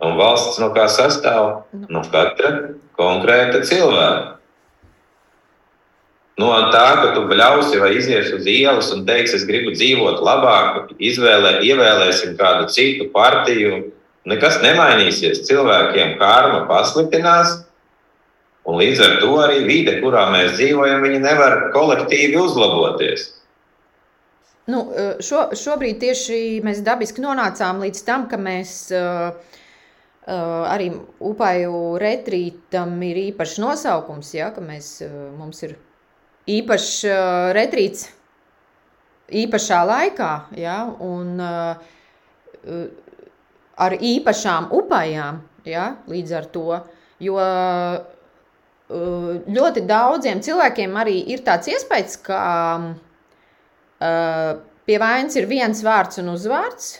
un valsts no kā sastāv? No katra konkrēta cilvēka. No tā, ka tu bļausi vai izies uz ielas un teiksi, es gribu dzīvot labāk, izvēlē, ievēlēsim kādu citu partiju, nekas nemainīsies. Cilvēkiem karma pasliktinās, un līdz ar to arī vide, kurā mēs dzīvojam, nevar kolektīvi uzlaboties. Nu, eh, šo, šobrīd tieši mēs dabiski nonācām līdz tam, ka mēs uh, uh, arī upaju retrītam ir īpašs nosaukums, ja, ka mēs, uh, mums ir īpašs retrīts īpašā laikā, ja, un ar īpašām upājām. Ja, līdz ar to. Jo uh, ļoti daudziem cilvēkiem arī ir tāds iespējas, ka uh, pie vainas ir viens vārds un uzvārds.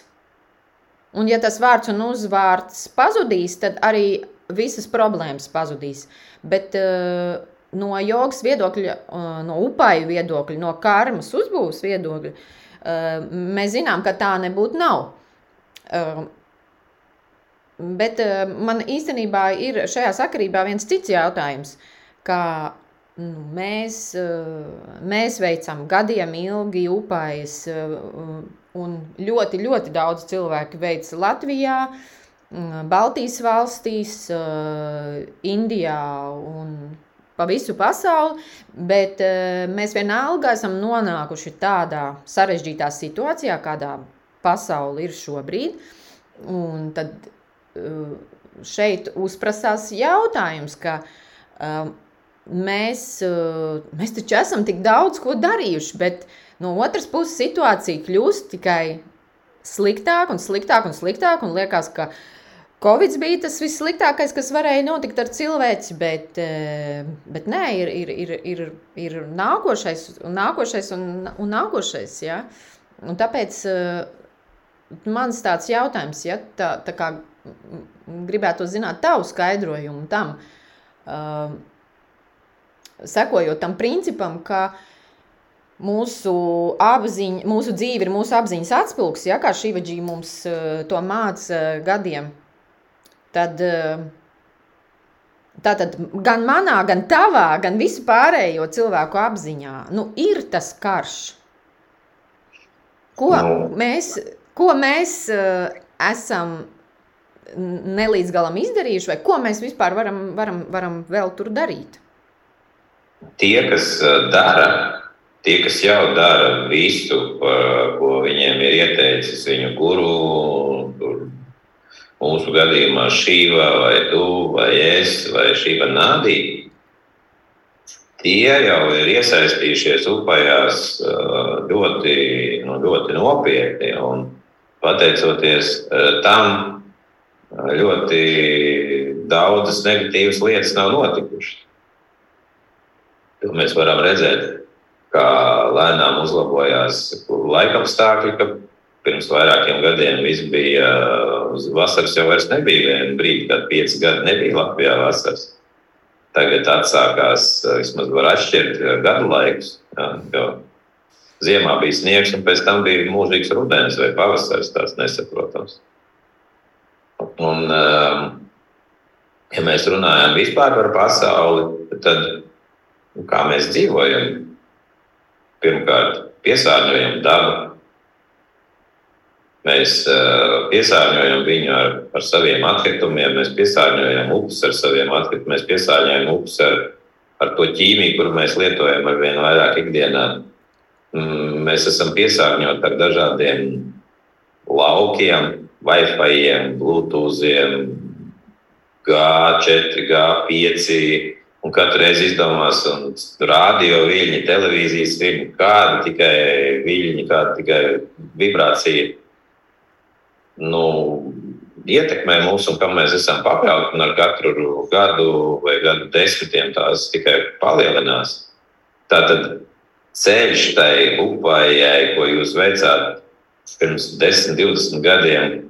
Un, ja tas vārds un uzvārds pazudīs, tad arī visas problēmas pazudīs. Bet uh, no jogas viedokļa, no upaju viedokļa, no karmas uzbūves viedokļa, mēs zinām, ka tā nebūtu nav. Bet uh, man īstenībā ir šajā sakarībā viens cits jautājums. Kā nu, mēs, uh, mēs veicam gadiem ilgi upājas, uh, un ļoti, ļoti daudz cilvēku veic Latvijā, Baltijas valstīs, Indijā un pa visu pasauli, bet mēs vienalga esam nonākuši tādā sarežģītā situācijā, kādā pasaule ir šobrīd. Un tad šeit uzprasās jautājums, ka mēs, mēs taču esam tik daudz ko darījuši, bet no otras puses situācija kļūst tikai sliktāk un sliktāk un sliktāk, un liekas, ka Covid bija tas vissliktākais, kas varēja notikt ar cilvēci, bet, bet nē, ir, ir, ir, ir, ir nākošais, un nākošais un, un nākošais. Ja? Un tāpēc mans tāds jautājums, ja, tā, tā kā gribētu zināt tavu skaidrojumu tam, uh, sekojot tam principam, ka mūsu, apziņa, mūsu dzīve ir mūsu apziņas atspūgs, ja kā Šivaģī mums uh, to māca uh, gadiem, tad, uh, tātad gan manā, gan tavā, gan visu pārējo cilvēku apziņā, nu ir tas karš. Ko no. Nu. mēs, ko mēs uh, esam nelīdz galam izdarījuši, vai ko mēs vispār varam, varam, varam vēl tur darīt? tie, kas dara, tie, kas jau dara visu, ko viņiem ir ieteicis viņu guru, mūsu gadījumā šīva vai tu vai es vai šīva nādī, tie jau ir iesaistījušies upējās ļoti, nu, ļoti nopietni. Un pateicoties tam, ļoti daudzas negatīvas lietas nav notikušas. To mēs varam redzēt, kā lēnām uzlabojās laikapstākļi, ka pirms vairākiem gadiem viss bija vasaras jau nebija viena brīdi, kad pieci gadi nebija Latvijā vasaras. Tagad atsākās, vismaz var atšķirt gadu laikus. Ja, Ziemā bija sniegs, un pēc tam bija mūžīgs rudens vai pavasaris, tāds nesaprotams. Un, um, ja mēs runājam vispār par pasauli, tad nu, kā mēs dzīvojam? Pirmkārt, piesārņojam dabu. Mēs uh, piesārņojam viņu ar, ar saviem atkritumiem, mēs piesārņojam upes ar saviem atkritumiem, mēs piesārņojam upes ar, ar to ķīmiju, kuru mēs lietojam ar vien vairāk ikdienā. Mm, mēs esam piesārņoti ar dažādiem laukiem, Wi-Fi, Bluetooth, G4, G5. Un katru reizi izdomās, un rādio viļņi, televīzijas viļņi, kāda tikai viļņi, kāda tikai vibrācija nu, ietekmē mūs un kam mēs esam pakļauti. Un ar katru gadu vai gadu desmitiem tās tikai palielinās. Tātad ceļš tai upājai, ko jūs veicāt pirms 10, 20 gadiem,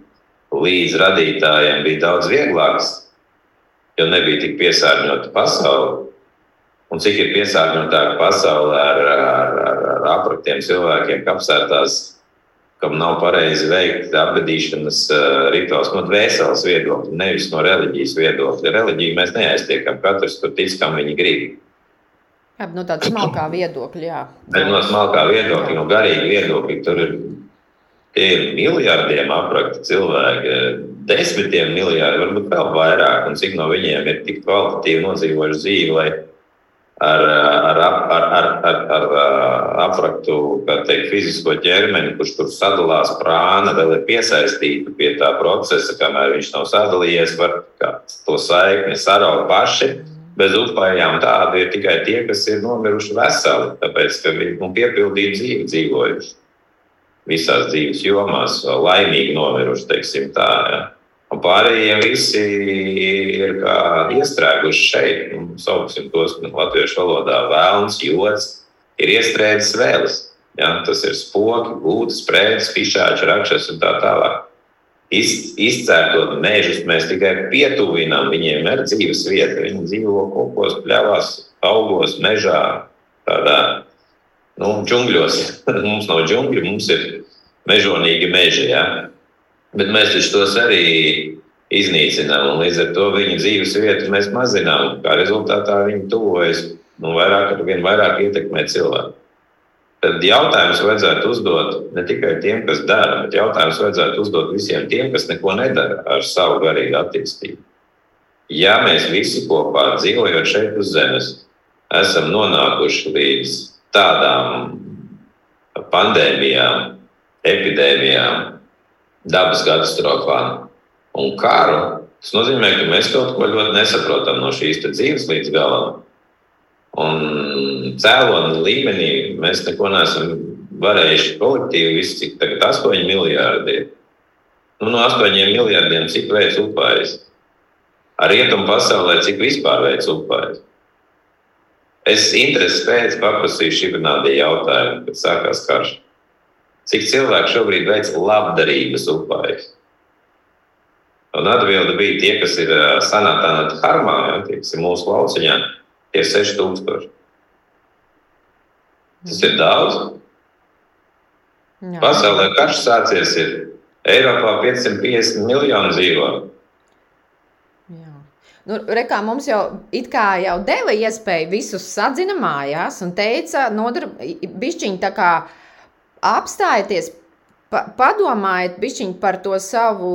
līdz radītājiem bija daudz vieglāks, jo nebija tik piesārņota pasaule. Un cik ir piesārņotāka pasaule ar, ar, ar, ar apraktiem cilvēkiem, kapsētās, kam nav pareizi veikt apbedīšanas uh, rituāls no dvēseles viedokļa, nevis no reliģijas viedokļa. Reliģiju mēs neaiztiekam, katrs tur tic, kam viņi grib. Jā, no tāda smalkā viedokļa, jā. Bet no smalkā viedokļa, no garīga viedokļa, tur ir Tie ir miljardiem aprakti cilvēki, desmitiem miljardi, varbūt vēl vairāk. Un cik no viņiem ir tik kvalitatīvi nodzīvojuši dzīvi, lai ar, ar, ar, ar, ar, ar apraktu, kā teikt, fizisko ķermeni, kurš tur sadalās prāna, vēl ir piesaistīta pie tā procesa, kamēr viņš nav sadalījies, var to saikni saraut paši. Bez upājām tādi ir tikai tie, kas ir nomiruši veseli, tāpēc, ka viņi nu, piepildīju dzīvi dzīvojuši visās dzīves jomās, laimīgi nomiruši, teiksim tā. Ja. Un pārējie visi ir iestrēguši šeit, nu, sauksim tos latviešu valodā, vēlns, jods, ir iestrēdzis vēlis. Ja, tas ir spoki, gūtas, sprēdzes, pišāči, rakšas un tā tālāk. Iz, izcērtot mežus, mēs tikai pietuvinām viņiem ar dzīves vietu. Viņi dzīvo kokos, pļavās, augos, mežā, tādā nu, džungļos. mums nav džungļi, mums ir mežonīgi meži. Ja? Bet mēs taču tos arī iznīcinām, un līdz ar to viņu dzīves vietu mēs mazinām. Kā rezultātā viņi tuvojas un vairāk ar vien vairāk ietekmē cilvēku. Tad jautājums vajadzētu uzdot ne tikai tiem, kas dara, bet jautājums vajadzētu uzdot visiem tiem, kas neko nedara ar savu garīgu attīstību. Ja mēs visi kopā dzīvojot šeit uz Zemes, esam nonākuši līdz tādām pandēmijām, epidēmijām, dabas katastrofām un karu, tas nozīmē, ka mēs kaut ko ļoti nesaprotam no šīs dzīves līdz galam. Un cēloņa līmenī mēs neko neesam varējuši kolektīvi, cik tagad 8 miljardi. Nu, no 8 miljardiem cik veids upājas? Ar rietumu pasaulē cik vispār veids upājas? Es interesi pēc paprasīju šī brīdī jautājumu, kad sākās karš. Cik cilvēku šobrīd veic labdarības upājas? Un atbilde bija tie, kas ir Sanatāna Harmā, ja, tie, kas ir mūsu lauciņā, tie ir 6000. Tas ir daudz. Jā. Pasaulē karš sācies ir Eiropā 550 miljonu dzīvotāju. Nu, rekā mums jau, jau deva iespēju visus sadzina mājās un teica, bišķiņi tā kā apstājieties, pa, padomājiet bišķiņi par to savu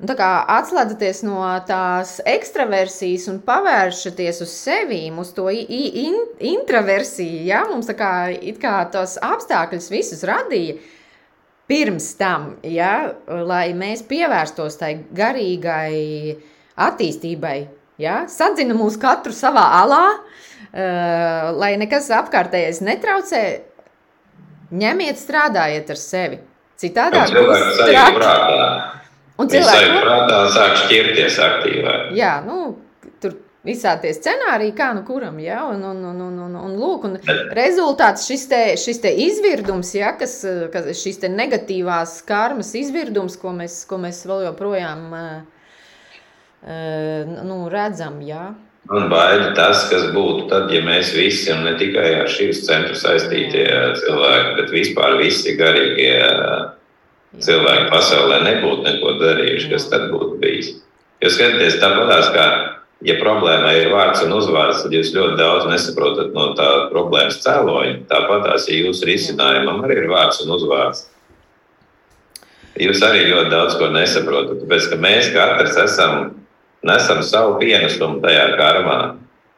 nu, atslēdzaties no tās ekstraversijas un pavēršaties uz sevi, uz to in, introversiju. Ja? Mums tā kā, kā tos apstākļus visus radīja pirms tam, ja? lai mēs pievērstos tai garīgai attīstībai. Ja? Sadzina mūs katru savā alā, uh, lai nekas apkārtējais netraucē. Ņemiet, strādājiet ar sevi. Citādi cilvēks sajūt prātā. Un cilvēks sajūt prātā sāk šķirties aktīvāk. Jā, nu, tur visādi tie scenāriji, kā nu kuram, ja, un, un, un, un, un, un lūk, un rezultāts šis te, šis te izvirdums, ja, kas, kas šis te negatīvās karmas izvirdums, ko mēs, ko mēs vēl joprojām uh, uh, nu, redzam, jā. Man baida tas, kas būtu tad, ja mēs visi, un ne tikai ar šīs centru saistītie cilvēki, bet vispār visi garīgie cilvēki pasaulē nebūtu neko darījuši, kas tad būtu bijis. Jo skatieties, tāpatās kā, ja problēma ir vārds un uzvārds, tad jūs ļoti daudz nesaprotat no tā problēmas cēloņa. Tāpatās, ja jūsu risinājumam arī ir vārds un uzvārds, jūs arī ļoti daudz ko nesaprotat. Tāpēc, ka mēs katrs esam nesam savu pienesumu tajā karmā.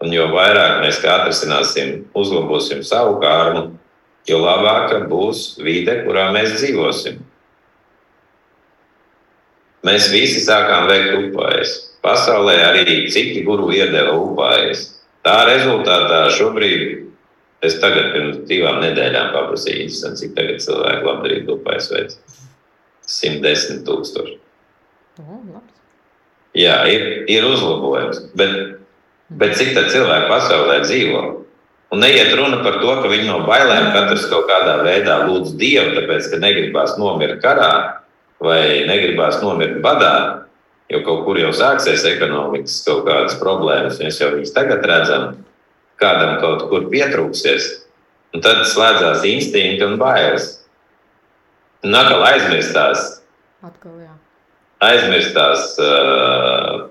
Un jo vairāk mēs atrisināsim, uzlabosim savu karmu, jo labāka būs vide, kurā mēs dzīvosim. Mēs visi sākām veikt upājas. Pasaulē arī citi guru iedeva upājas. Tā rezultātā šobrīd, es tagad pirms divām nedēļām paprasīju, cik tagad cilvēki labdarīgi upājas veids. 110 tūkstoši. Oh, Jā, ir, ir uzlabojums. Bet, bet cik tā cilvēku pasaulē dzīvo? Un neiet runa par to, ka viņi no bailēm katrs kaut kādā veidā lūdz Dievu, tāpēc, ka negribās nomirt karā vai negribās nomirt badā, jo kaut kur jau sāksies ekonomikas kaut kādas problēmas. Mēs jau viņus tagad redzam, kādam kaut kur pietrūksies. Un tad slēdzās instinkti un bailes. Un atkal aizmirstās. Atkal, aizmirstās uh,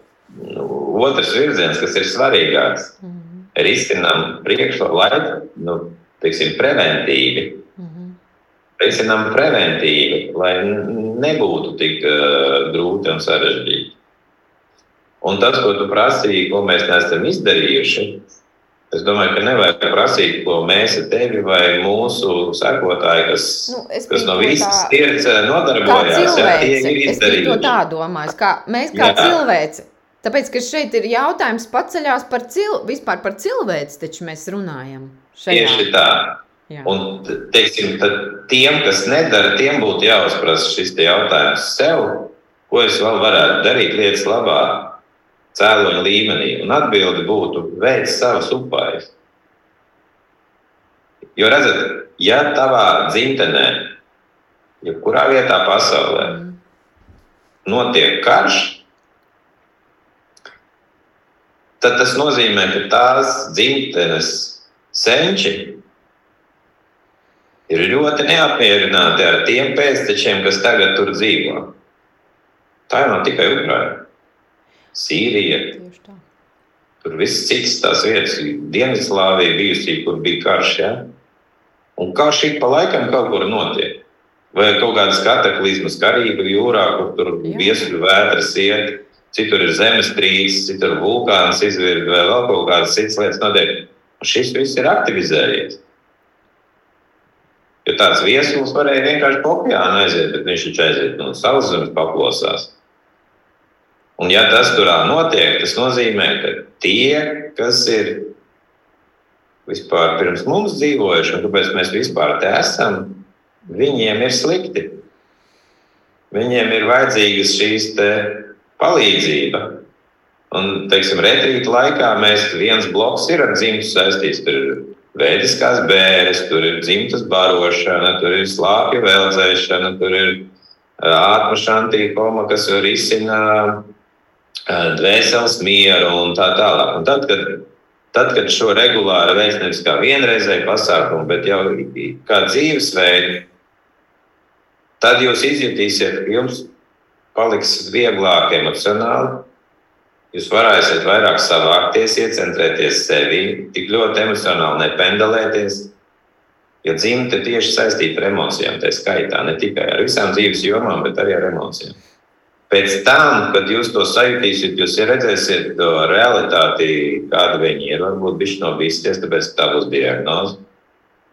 otrs virziens, kas ir svarīgāks. Mm -hmm. Risinām priekšlaiku, nu, teiksim, preventīvi. Mm -hmm. Risinām preventīvi, lai nebūtu tik uh, grūti un sarežģīti. Un tas, ko tu prasīji, ko mēs neesam izdarījuši, Es domāju, ka nevajag prasīt, ko mēs ar tevi vai mūsu sekotāji, kas, nu, kas no visas sirds eh, nodarbojās, ja, tie ir izdarījuši. Es to tā domāju, kā mēs kā Jā. cilvēci. Tāpēc, ka šeit ir jautājums paceļās par, cil, vispār par cilvēci, taču mēs runājam. Šajā. Tieši tā. Jā. Un, teiksim, tiem, kas nedara, tiem būtu jāuzprasa šis jautājums sev, ko es vēl varētu darīt lietas labāk cēloņa līmenī? Un atbilde būtu veids savas upājas. Jo redzat, ja tavā dzimtenē, jebkurā vietā pasaulē notiek karš, tad tas nozīmē, ka tās dzimtenes senči ir ļoti neapmierināti ar tiem pēctečiem, kas tagad tur dzīvo. Tā jau nav tikai Ukraina. Sīrija. Tur viss cits tās vietas, Dienvidslāvija bijusi, kur bija karš. Ja? Un karš ik pa laikam kaut kur notiek. Vai kaut kādas kataklizmas, karība jūrā, kur tur viesļu vētras iet, citur ir zemestrīces, citur vulkāns izvirda, vai vēl kaut kādas citas lietas notiek. Un šis viss ir aktivizējies. Jo tāds viesulis varēja vienkārši pa okeānu aiziet, bet viņš taču aiziet no savas zemes paplosās. Un, ja tas tur notiek, tas nozīmē, ka tie, kas ir vispār pirms mums dzīvojuši, un kāpēc mēs vispār te esam, viņiem ir slikti. Viņiem ir vajadzīgas šīs palīdzība. Un, teiksim, retrīta laikā mēs viens bloks ir ar dzimtu saistīts. Tur ir veidiskās bērres, tur ir dzimtas barošana, tur ir slāpju veldzēšana, tur ir ātruma koma, kas var izsināt dvēseles mieru un tā tālāk. Un tad, kad, tad, kad šo regulāri veids nevis kā vienreizēju pasākumu, bet jau kā dzīvesveidu, tad jūs izjutīsiet, ka jums paliks vieglāk emocionāli. Jūs varēsiet vairāk savākties, iecentrēties sevi, tik ļoti emocionāli nependelēties. Jo dzimta tieši saistīta ar emocijām, tā skaitā ne tikai ar visām dzīves jomām, bet arī ar emocijām. Pēc tam, kad jūs to sajutīsiet, jūs redzēsiet to realitāti, kāda viņi ir. Varbūt viņš no bīsties, tāpēc tā būs diagnoze.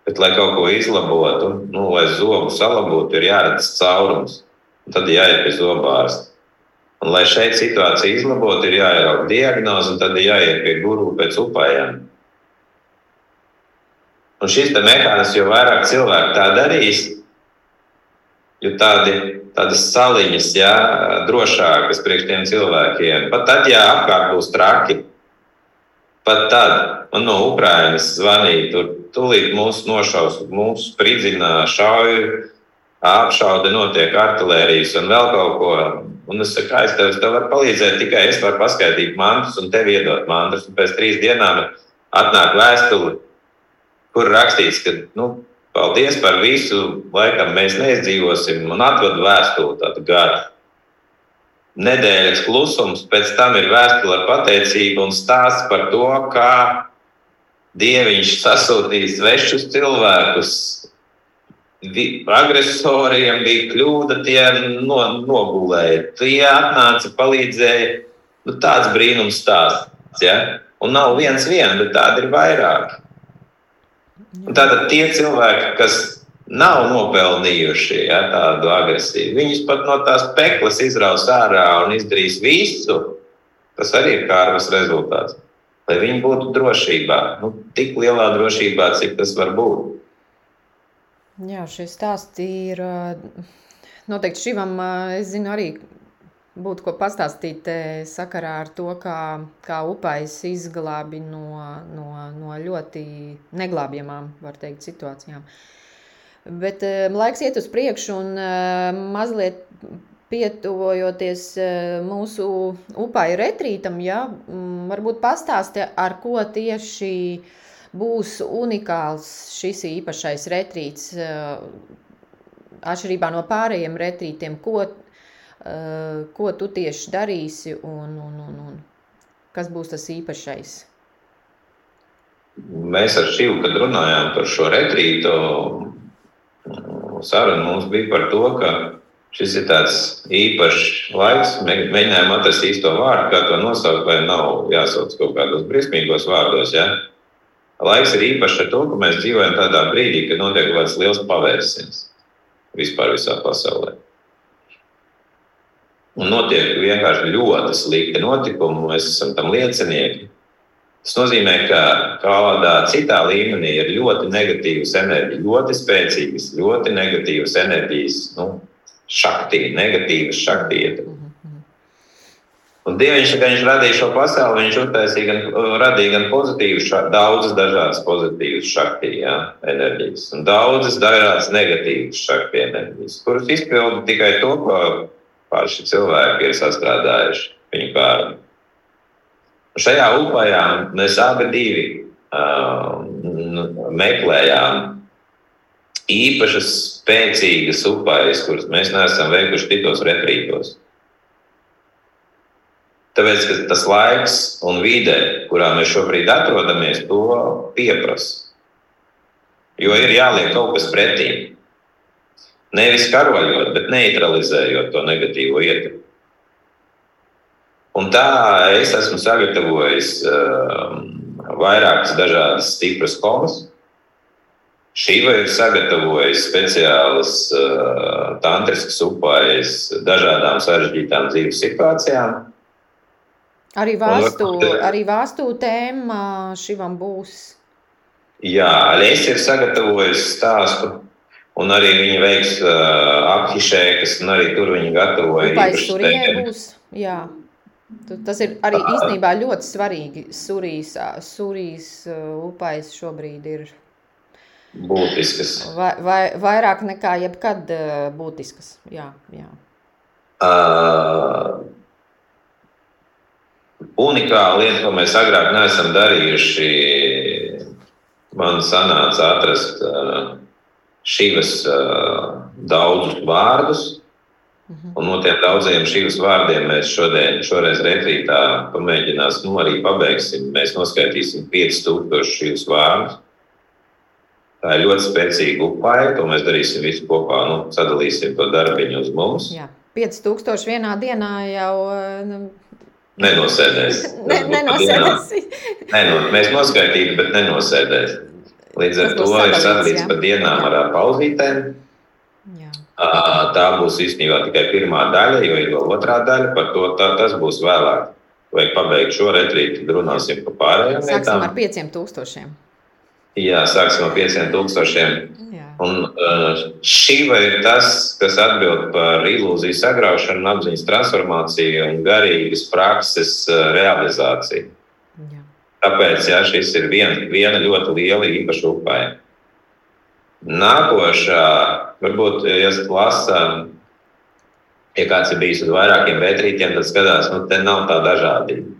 Bet, lai kaut ko izlabotu, nu, lai zobu salabotu, ir jāredz caurums. Tad jāiet pie zobārsta. Un, lai šeit situāciju izlabotu, ir jāierauga diagnoze, un tad jāiet pie guru pēc upājiem. Un šis mehānisms, jo vairāk cilvēku tā darīs, jo tādi, tādas saliņas, jā, drošākas priekš tiem cilvēkiem. Pat tad, ja apkārt būs traki, pat tad man no Ukrainas zvanīja, tur tūlīt mūs nošaus, mūs spridzina, šauj, apšaude notiek artilērijas un vēl kaut ko. Un es saku, es tev, tev varu palīdzēt, tikai es varu paskaidrot mantus un tev iedot mantus. Un pēc trīs dienām atnāk vēstule, kur rakstīts, ka nu, paldies par visu, laikam mēs neizdzīvosim, un atved vēstuli tādu gadu. Nedēļas klusums, pēc tam ir vēstule ar pateicību un stāsts par to, kā Dieviņš sasūtīs svešus cilvēkus agresoriem bija kļūda, tie no, nogulēja. Tie atnāca, palīdzēja. Nu, tāds brīnums stāsts. Ja? Un nav viens viens, bet tādi ir vairāki. Tātad tie cilvēki, kas nav nopelnījuši ja, tādu agresiju, viņus pat no tās peklas izraus ārā un izdarīs visu. Tas arī ir kārtas rezultāts. Lai viņi būtu drošībā, nu, tik lielā drošībā, cik tas var būt. Jā, šie stāsti ir noteikti šivam, es zinu, arī būtu ko pastāstīt sakarā ar to, kā, kā upais izglābi no, no, no ļoti neglābjamām, var teikt, situācijām. Bet laiks iet uz priekšu un mazliet pietuvojoties mūsu upai retrītam, ja, varbūt pastāsti, ar ko tieši būs unikāls šis īpašais retrīts, eh, atšķirībā no pārējiem retrītiem, ko, eh, ko tu tieši darīsi un, un, un, un kas būs tas īpašais? Mēs ar Šivu, kad runājām par šo retrītu, saruna mums bija par to, ka šis ir tāds īpašs laiks. Mēģinājām atrast īsto vārdu, kā to nosaukt, lai nav jāsauc kaut kādos briesmīgos vārdos. Ja? Laiks ir īpašs ar to, ka mēs dzīvojam tādā brīdī, kad notiek kāds liels pavērsiens vispār visā pasaulē. Un notiek vienkārši ļoti slikti notikumi, un mēs esam tam liecinieki. Tas nozīmē, ka kādā citā līmenī ir ļoti negatīvas enerģijas, ļoti spēcīgas, ļoti negatīvas enerģijas, nu, šakti, negatīvas šakti ietekmes. Un Dievs, kad viņš radīja šo pasauli, viņš uztaisīja gan, radīja gan pozitīvas, daudzas dažādas pozitīvas šaktīja enerģijas, un daudzas dažādas negatīvas šaktīja enerģijas, kuras izpilda tikai to, ko paši cilvēki ir sastrādājuši viņu kārtu. Šajā upājā mēs abi divi uh, meklējām īpašas, spēcīgas upājas, kuras mēs neesam veikuši citos retrītos. Tāpēc tas laiks un vide, kurā mēs šobrīd atrodamies, to pieprasa. Jo ir jāliek kaut kas pretī. Nevis karojot, bet neutralizējot to negatīvo ietekmi. Un tā es esmu sagatavojis uh, vairākas dažādas stipras komas. Šī vai ir sagatavojis speciālas uh, tantriskas upājas dažādām sarežģītām dzīves situācijām. Arī vāstu, arī vāstu tēma šivam būs. Jā, Alēs ir sagatavojis stāstu, un arī viņa veiks uh, aphišē, kas arī tur viņa gatavoja. Upais Surijai būs, jā. Tas ir arī īstenībā ļoti svarīgi. Surijas, Surijas upais šobrīd ir būtiskas. Vai, vai, vairāk nekā jebkad būtiskas, jā, jā. Uh, unikāla lieta, ko mēs agrāk neesam darījuši. Man sanāca atrast šīs daudzus vārdus. Mhm. Un no tiem daudziem šīs vārdiem mēs šodien, šoreiz retrītā pamēģināsim, nu arī pabeigsim. Mēs noskaitīsim 5000 šīs vārdus. Tā ir ļoti spēcīga upaja, to mēs darīsim visu kopā, nu, sadalīsim to darbiņu uz mums. Jā. 5000 vienā dienā jau. Nu, nenosēdēs. ne, nenosēdēs. Nē, nu, mēs noskaitītu, bet nenosēdēs. Līdz ar to ir sadalīts pa dienām ar pauzītēm. Jā. Tā būs īstenībā tikai pirmā daļa, jo ir vēl otrā daļa. Par to tā, tas būs vēlāk. Vajag pabeigt šo retrītu, tad runāsim par pārējām lietām. Sāksim ar 5000. Jā, sāksim ar 5000. Un uh, šī ir tas, kas atbild par ilūziju sagraušanu, apziņas transformāciju un garīgas prakses uh, realizāciju. Tāpēc jā, šis ir vien, viena ļoti liela īpaša upēja. Nākošā, varbūt, ja lasām, ja kāds ir bijis uz vairākiem retrītiem, tad skatās, nu, te nav tā dažādība.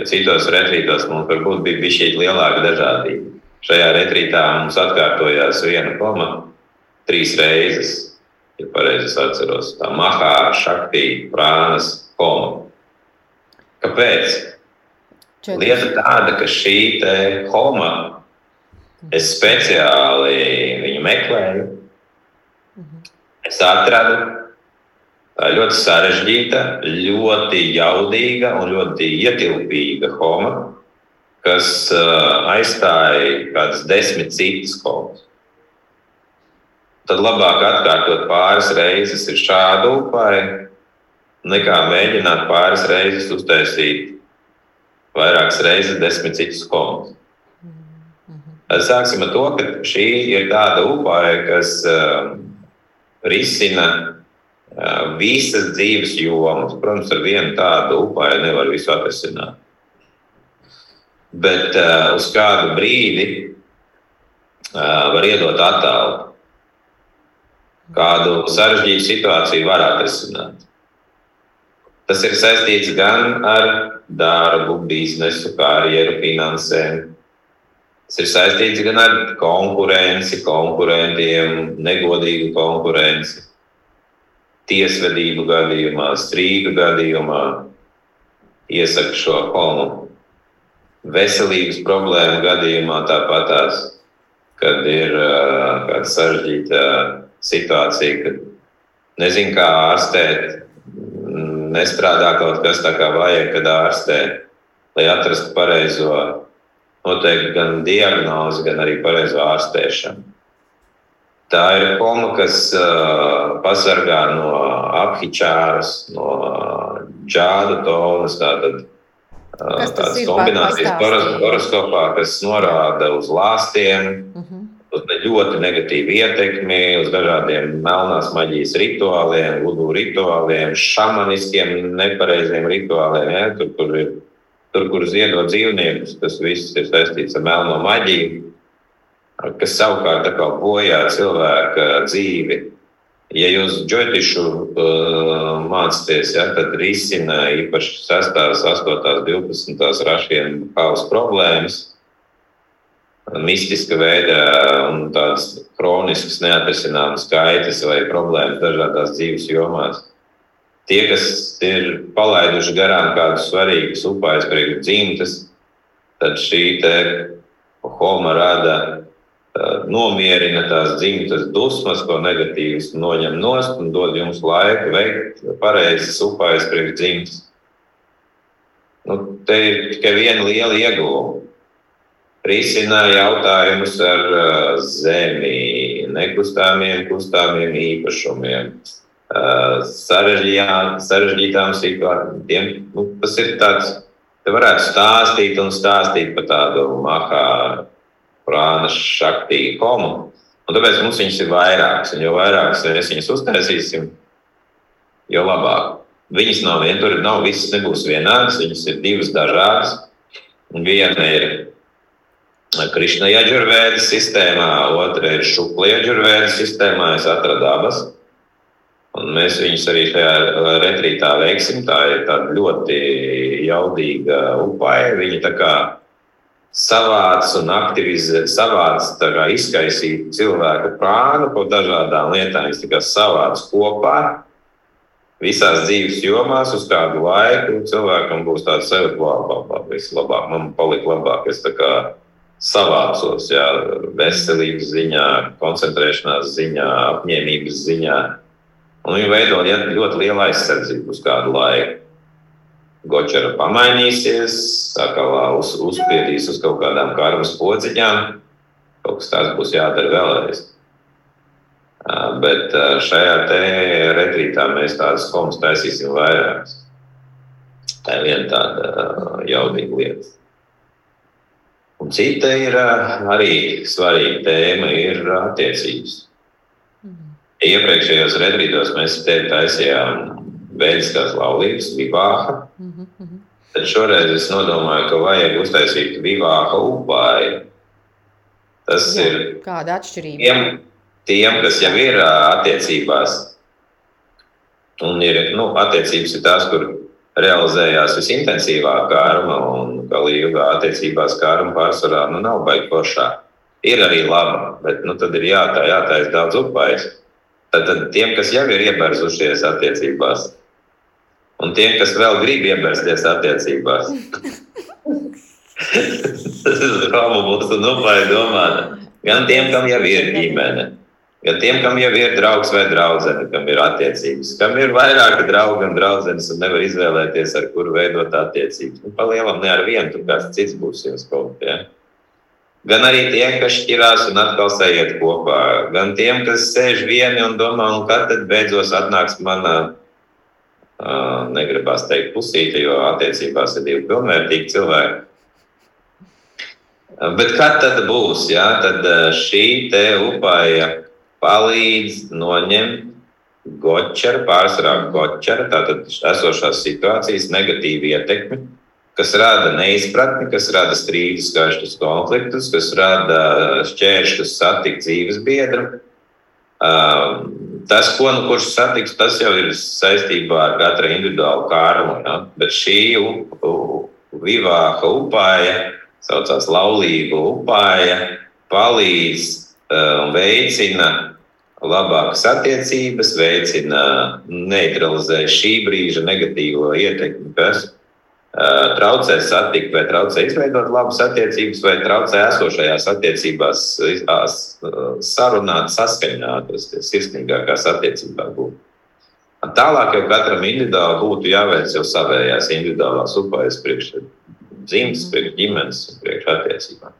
Ja citos retrītos mums varbūt bija šī lielāka dažādība. Šajā retrītā mums atkārtojās viena koma trīs reizes, ja pareizi atceros. Tā mahā, šaktī, prānas, koma. Kāpēc? Četri. Lieta tāda, ka šī te koma, es speciāli viņu meklēju, es atradu, ļoti sarežģīta, ļoti jaudīga un ļoti ietilpīga koma kas uh, aizstāja kādas desmit citas kolas. Tad labāk atkārtot pāris reizes ir šādu upāju, nekā mēģināt pāris reizes uztaisīt vairākas reizes desmit citas kolas. Tad sāksim ar to, ka šī ir tāda upāja, kas uh, risina uh, visas dzīves jomas. Protams, ar vienu tādu upāju nevar visu atrisināt bet uh, uz kādu brīdi uh, var iedot attēlu. Kādu sarežģītu situāciju var atrisināt. Tas ir saistīts gan ar darbu, biznesu, karjeru, finansēm. Tas ir saistīts gan ar konkurenci, konkurentiem, negodīgu konkurenci, tiesvedību gadījumā, strīdu gadījumā. Iesaku šo homu veselības problēmu gadījumā tāpat tās, kad ir uh, kāda sarežģīta situācija, kad nezinu, kā ārstēt, nestrādā kaut kas tā kā vajag, kad ārstē, lai atrastu pareizo, noteikti gan diagnozi, gan arī pareizo ārstēšanu. Tā ir koma, kas uh, pasargā no aphičāras, no džāda tonas, tātad tādas kombinācijas horoskopā, kas norāda uz lāstiem, uh mhm. -huh. Ļoti negatīvu ietekmi, uz dažādiem melnās maģijas rituāliem, vudu rituāliem, šamaniskiem nepareiziem rituāliem. Ja? Tur, kur ir, tur, kur ziedot dzīvniekus, tas viss ir saistīts ar melno maģiju, kas savukārt bojā cilvēka dzīvi Ja jūs džotišu uh, mācāties, ja, tad risina īpaši 6, 8, 12 rašiem haus problēmas, mistiska veida un tādas kroniskas neatrisināmas kaitas vai problēmas dažādās dzīves jomās. Tie, kas ir palaiduši garām kādus svarīgus upājas priekš dzimtas, tad šī homa rada nomierina tās dzimtas dusmas, ko negatīvas noņem nost un dod jums laiku veikt pareizes upājas priekš dzimtas. Nu, te ir tikai viena liela ieguvuma. Risina jautājumus ar uh, zemi, nekustāmiem, kustāmiem īpašumiem, uh, sarežģītām situācijām. Nu, tas ir tāds, te varētu stāstīt un stāstīt par tādu mahā prāna šakti komu. Un tāpēc mums viņas ir vairākas, un jo vairākas mēs viņas uztaisīsim, jo labāk. Viņas nav tur nav visas, nebūs vienādas, viņas ir divas dažādas. Viena ir Krišna Jaģurvēdas sistēmā, otra ir Šukla Jaģurvēdas sistēmā. Es atradu abas. Un mēs viņus arī šajā retrītā veiksim. Tā ir ļoti jaudīga upaja. Viņa tā kā savāc un aktivizē, savāc, kā, izkaisīt cilvēku prānu par dažādām lietām. Viņš tikai savāc kopā visās dzīves jomās uz kādu laiku. Cilvēkam būs tāds ka labāk, vislabāk, man palika labāk. Es tā kā savācos, jā, veselības ziņā, koncentrēšanās ziņā, apņēmības ziņā. Un viņi veido ļoti lielu aizsardzību uz kādu laiku. Gočera pamainīsies, sakalā uz, uzspiedīs uz kaut kādām karmas podziņām. Kaut kas tāds būs jādara vēlreiz. Bet šajā retrītā mēs tādas komas taisīsim vairākas. Tā ir viena tāda jaudīga lieta. Un cita ir arī svarīga tēma, ir attiecības. Mhm. Iepriekšējos retrītos mēs te taisījām vēdiskās laulības, vivāha. Mm -hmm. Tad šoreiz es nodomāju, ka vajag uztaisīt vivāha upāju. Tas Jā, ir. Kāda atšķirība? Tiem, tiem, kas jau ir attiecībās, un ir, nu, attiecības ir tās, kur realizējās visintensīvāk karma, un kā līga attiecībās karma pārsvarā nu, nav baigta foršā. Ir arī laba, bet nu, tad ir jātā, jātaisa daudz upais. Tad, tad tiem, kas jau ir iebērzušies attiecībās, un tiem, kas vēl grib ievērsties attiecībās. Tas ir Romu būs un upāji domāta. Gan tiem, kam jau ir ģimene, gan tiem, kam jau ir draugs vai draudzene, kam ir attiecības, kam ir vairāki draugi un draudzenes un nevar izvēlēties, ar kuru veidot attiecības. Nu, Palielam ne ar vienu, tur kāds cits būs jums kaut kā. Ja? Gan arī tiem, kas šķirās un atkal sajiet kopā, gan tiem, kas sēž vieni un domā, un kad tad beidzot atnāks mana negribas teikt pusīti, jo attiecībās ir divi pilnvērtīgi cilvēki. Bet kad tad būs? Ja? Tad šī te upāja palīdz noņemt gočeru, pārsvarā gočeru, tātad esošās situācijas negatīvu ietekmi, kas rada neizpratni, kas rada strīdus, karštus konfliktus, kas rada šķēršļus satikt dzīves biedru. Tas, ko nu kurš satiks, tas jau ir saistībā ar katru individuālu kārmu. Ja? Bet šī vivāka upāja, saucās laulība upāja, palīdz un veicina labākas attiecības, veicina, neutralizē šī brīža negatīvo ietekmi, kas traucē satikt, vai traucē izveidot labas attiecības, vai traucē esošajās attiecībās sarunāt, saskaņot, tas ir sirsnīgākās attiecībās būt. Tālāk jau katram individuāli būtu jāveic jau savējās individuālās upējas priekš dzimtas, priekš ģimenes priekš attiecībām.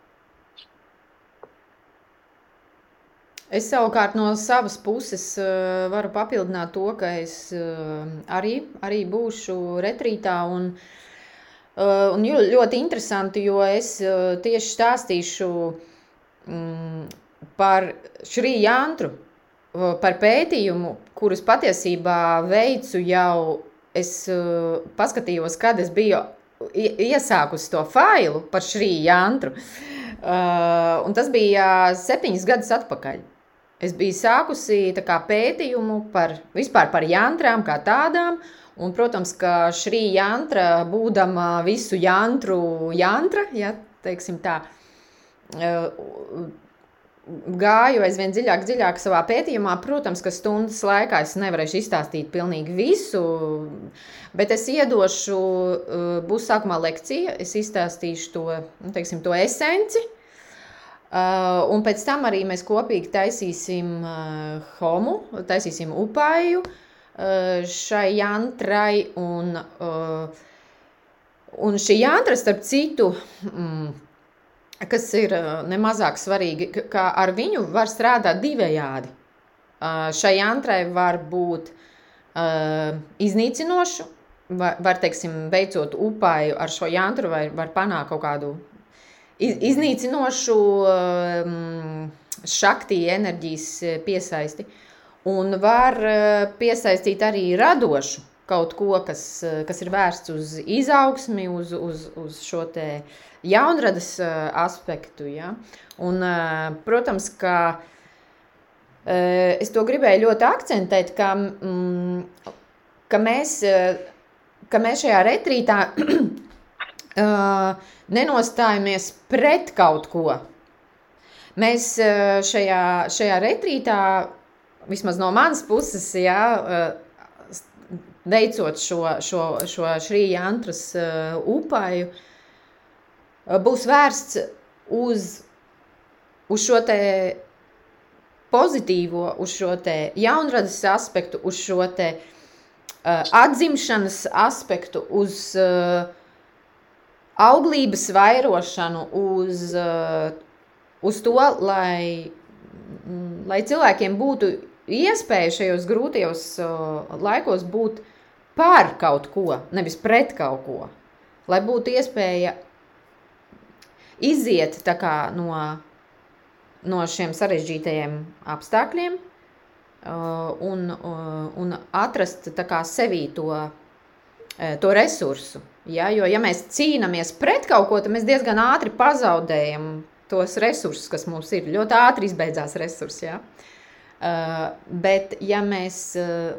Es savukārt no savas puses uh, varu papildināt to, ka es uh, arī, arī būšu retrītā un uh, Uh, un ļoti interesanti, jo es uh, tieši stāstīšu mm, par Šrī Jantru, uh, par pētījumu, kurus patiesībā veicu jau, es paskatījos, kad es biju iesākusi to failu par Šrī Jantru, un tas bija septiņas gadus atpakaļ. Es biju sākusi kā, pētījumu par, par jantrām kā tādām, Un, protams, ka šī jantra, būdama visu jantru jantra, ja teiksim tā, eh, gāju aizvien dziļāk, dziļāk savā pētījumā. Protams, ka stundas laikā es nevarēšu izstāstīt pilnīgi visu, bet es iedošu, eh, būs sākumā lekcija, es izstāstīšu to, nu, teiksim, to esenci. Uh, un pēc tam arī mēs kopīgi taisīsim uh, homu, taisīsim upāju, uh, Eh, šai jantrai. Un, eh, un šī jantra, starp citu, mm, kas ir eh, nemazāk svarīgi, ka ar viņu var strādāt divējādi. Šai jantrai var būt iznīcinošu, var, var teiksim, veicot upāju ar šo jantru, vai var panākt kaut kādu iznīcinošu šaktī enerģijas piesaisti. Uh, un var eh, piesaistīt arī radošu kaut ko, kas, eh, kas ir vērsts uz izaugsmi, uz, uz, uz šo jaunradas eh, aspektu. Ja? Un, protams, ka es to gribēju ļoti akcentēt, ka, mm, ka, mēs, ka mēs šajā retrītā nenostājamies pret kaut ko. Mēs šajā, šajā retrītā vismaz no manas puses, jā, eh, veicot šo, šo, šo šī jantras eh, upaju, eh, būs vērsts uz, uz šo te pozitīvo, uz šo jaunradas aspektu, uz šo te, uh, atzimšanas aspektu, uz uh, auglības vairošanu, uz, uh, uz to, lai, lai cilvēkiem būtu iespēja šajos grūtajos uh, laikos būt par kaut ko, nevis pret kaut ko. Lai būtu iespēja iziet no, no šiem sarežģītajiem apstākļiem uh, un, un atrast kā, sevī to, to resursu. Ja? Jo, ja mēs cīnāmies pret kaut ko, tad mēs diezgan ātri pazaudējam tos resursus, kas mums ir. Ļoti ātri izbeidzās resursi. Ja? Uh, bet, ja mēs uh,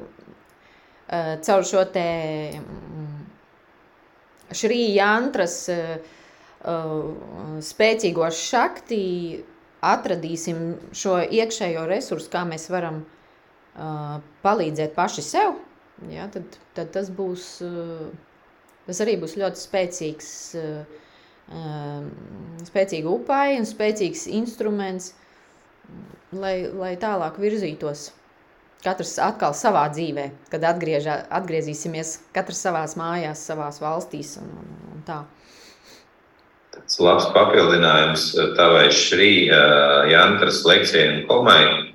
uh, caur šo te mm, šī jantras uh, uh, spēcīgo šakti atradīsim šo iekšējo resursu, kā mēs varam uh, palīdzēt paši sev, ja, tad, tad tas būs, uh, tas arī būs ļoti spēcīgs, um, spēcīga upai un spēcīgs instruments, lai, lai tālāk virzītos. Katrs atkal savā dzīvē, kad atgriežā, atgriezīsimies katrs savās mājās, savās valstīs un, un, un tā. Tas labs papildinājums tavai šī uh, Jantras lekcijai un komai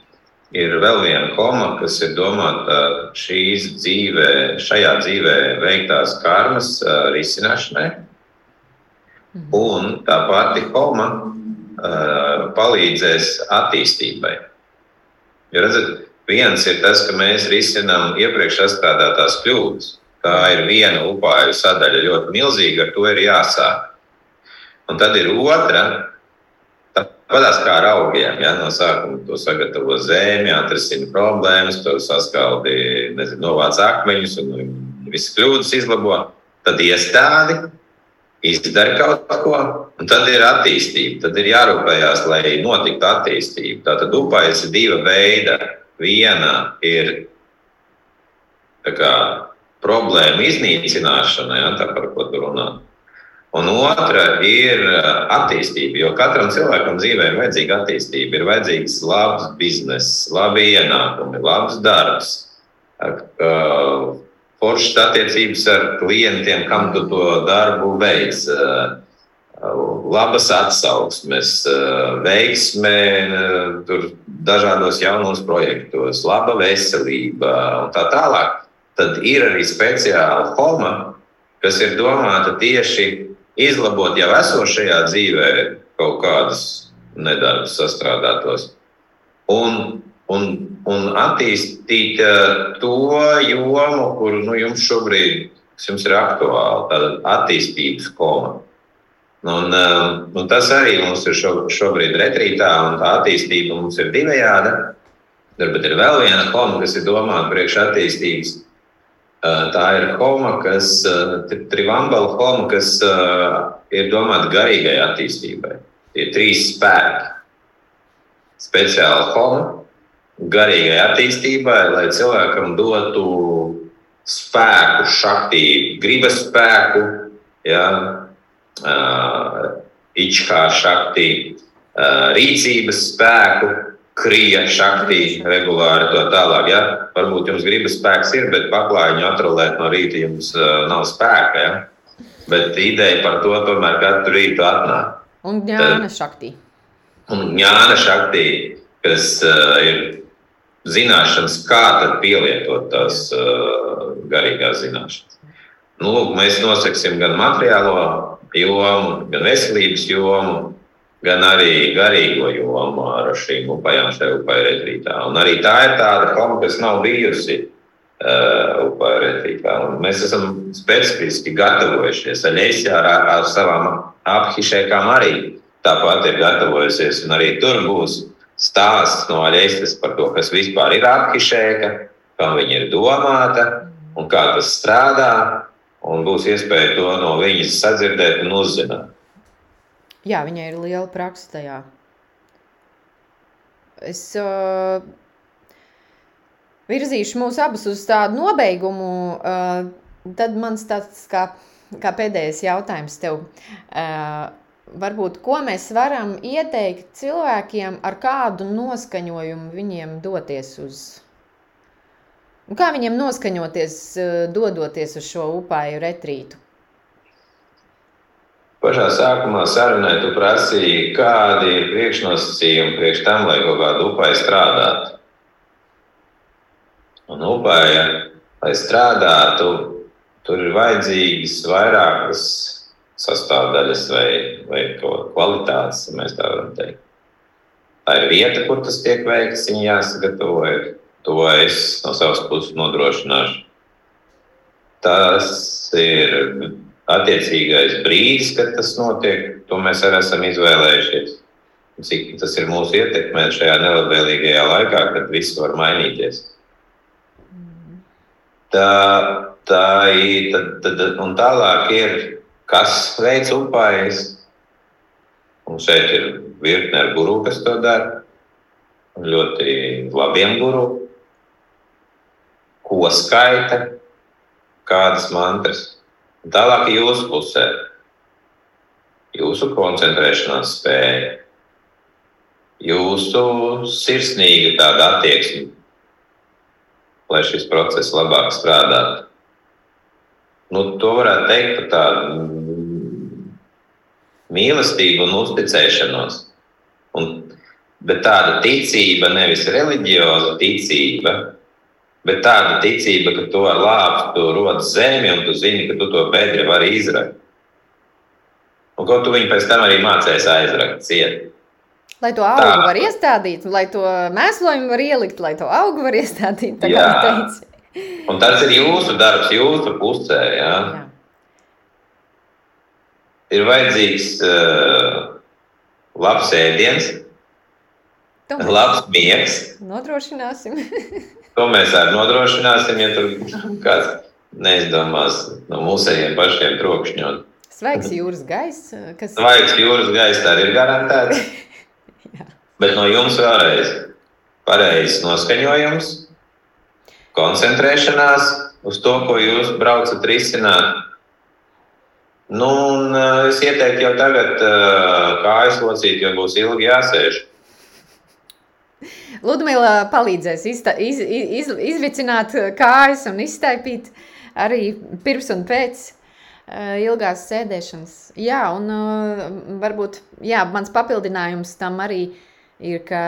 ir vēl viena koma, kas ir domāta šīs dzīvē, šajā dzīvē veiktās karmas uh, risināšanai. Mhm. Un tā pati koma Uh, palīdzēs attīstībai. Jo redzat, viens ir tas, ka mēs risinām iepriekš atstrādātās kļūdas. Tā ir viena upāju sadaļa, ļoti milzīga, ar to ir jāsāk. Un tad ir otra, Tāpat kā ar augiem, ja no sākuma to sagatavo zemi, atrisina problēmas, to saskaldi, nezinu, novāc akmeņus un visas kļūdas izlabo. Tad iestādi izdara kaut ko, un tad ir attīstība. Tad ir jārūpējas, lai notiktu attīstība. Tātad upējas ir diva veida. Viena ir kā, problēma iznīcināšana, ja, tā par ko tu runā. Un otra ir attīstība, jo katram cilvēkam dzīvē ir vajadzīga attīstība. Ir vajadzīgs labs bizness, labi ienākumi, labs darbs, foršas attiecības ar klientiem, kam tu to darbu veic. Labas atsauksmes, veiksme dažādos jaunos projektos, laba veselība un tā tālāk. Tad ir arī speciāla forma, kas ir domāta tieši izlabot jau esošajā dzīvē kaut kādus nedarbus sastrādātos. Un un, un attīstīt uh, to jomu, kur nu, jums šobrīd jums ir aktuāla, tāda attīstības koma. Un, uh, un tas arī mums ir šo, šobrīd retrītā, un tā attīstība mums ir divējāda. Bet ir vēl viena koma, kas ir domāta priekš attīstības. Tā ir koma, kas ir trivambala koma, kas ir domāta garīgai attīstībai. Tie trīs spēki. Speciāla koma, garīgai attīstībai, lai cilvēkam dotu spēku, šaktī, gribas spēku, ja, uh, ičkā šaktī, uh, rīcības spēku, krija šaktī, regulāri to tālāk. Ja. Varbūt jums gribas spēks ir, bet paklājiņu atrolēt no rīta jums uh, nav spēka. Ja. Bet ideja par to tomēr katru rītu atnāk. Un ņāna šaktī. Un ņāna šaktī, kas uh, ir zināšanas, kā tad pielietot tās uh, garīgās zināšanas. Nu, lūk, mēs nosaksim gan materiālo jomu, gan veselības jomu, gan arī garīgo jomu ar šīm upajām šajā upaju retrītā. Un arī tā ir tāda forma, kas nav bijusi uh, upaju retrītā. Un mēs esam specifiski gatavojušies. Aļēsijā ar, ar savām aphišēkām arī tāpat ir gatavojusies, un arī tur būs stāsts no Aļeistas par to, kas vispār ir aphišēka, kam viņa ir domāta un kā tas strādā. Un būs iespēja to no viņas sadzirdēt un uzzināt. Jā, viņai ir liela praksa tajā. Es uh, virzīšu mūs abus uz tādu nobeigumu. Uh, tad mans tāds kā, kā pēdējais jautājums tev. Uh, varbūt, ko mēs varam ieteikt cilvēkiem, ar kādu noskaņojumu viņiem doties uz. Un kā viņiem noskaņoties, dodoties uz šo upāju retrītu? Pašā sākumā sarunai tu prasīji, kādi ir priekšnosacījumi priekš tam, lai kaut kāda upāja strādātu. Un upāja, lai strādātu, tur ir vajadzīgas vairākas sastāvdaļas vai, vai kvalitātes, ja mēs tā varam teikt. Tā ir vieta, kur tas tiek veikts, viņa jāsagatavo. To es no savas puses nodrošināšu. Tas ir attiecīgais brīdis, kad tas notiek. To mēs arī esam izvēlējušies. Cik tas ir mūsu ietekmē šajā nelabvēlīgajā laikā, kad viss var mainīties. Tā, tā ir. Tad, tad, un tālāk ir kas veids upājas. Un šeit ir virkne ar guru, kas to dara. Ļoti labiem guru. Ko skaita, kādas mantras. Tālāk jūsu pusē. Jūsu koncentrēšanās spēja, jūsu sirsnīga tāda attieksme, lai šis process labāk strādātu. Nu, to varētu teikt par tādu mīlestību un uzticēšanos. Un, bet tāda ticība, nevis reliģioza ticība, bet tāda ticība, ka tu ar lāpstu rod zemi un tu zini, ka tu to bedri vari izrakt. Un ko tu viņu pēc tam arī mācēsi aizrakt ciet. Lai to augu tā. var iestādīt, lai to mēslojumu var ielikt, lai to augu var iestādīt. Tā kā teici. Un tas ir jūsu darbs, jūsu pusē. Ja? Jā ir vajadzīgs uh, labs ēdiens, Tomēr. labs miegs. Nodrošināsim. to mēs arī nodrošināsim, ja tur kāds neizdomās no mūsējiem pašiem trokšņot. Svaigs jūras gaiss. Kas... Svaigs jūras gaiss arī ir garantēts. Bet no jums vēlreiz pareizs noskaņojums, koncentrēšanās uz to, ko jūs braucat risināt Nu, un, uh, es ieteiktu jau tagad uh, kājas locīt, jo būs ilgi jāsēž. Ludmila palīdzēs izta, iz, iz, izvicināt kājas un iztaipīt arī pirms un pēc uh, ilgās sēdēšanas. Jā, un uh, varbūt jā, mans papildinājums tam arī ir, ka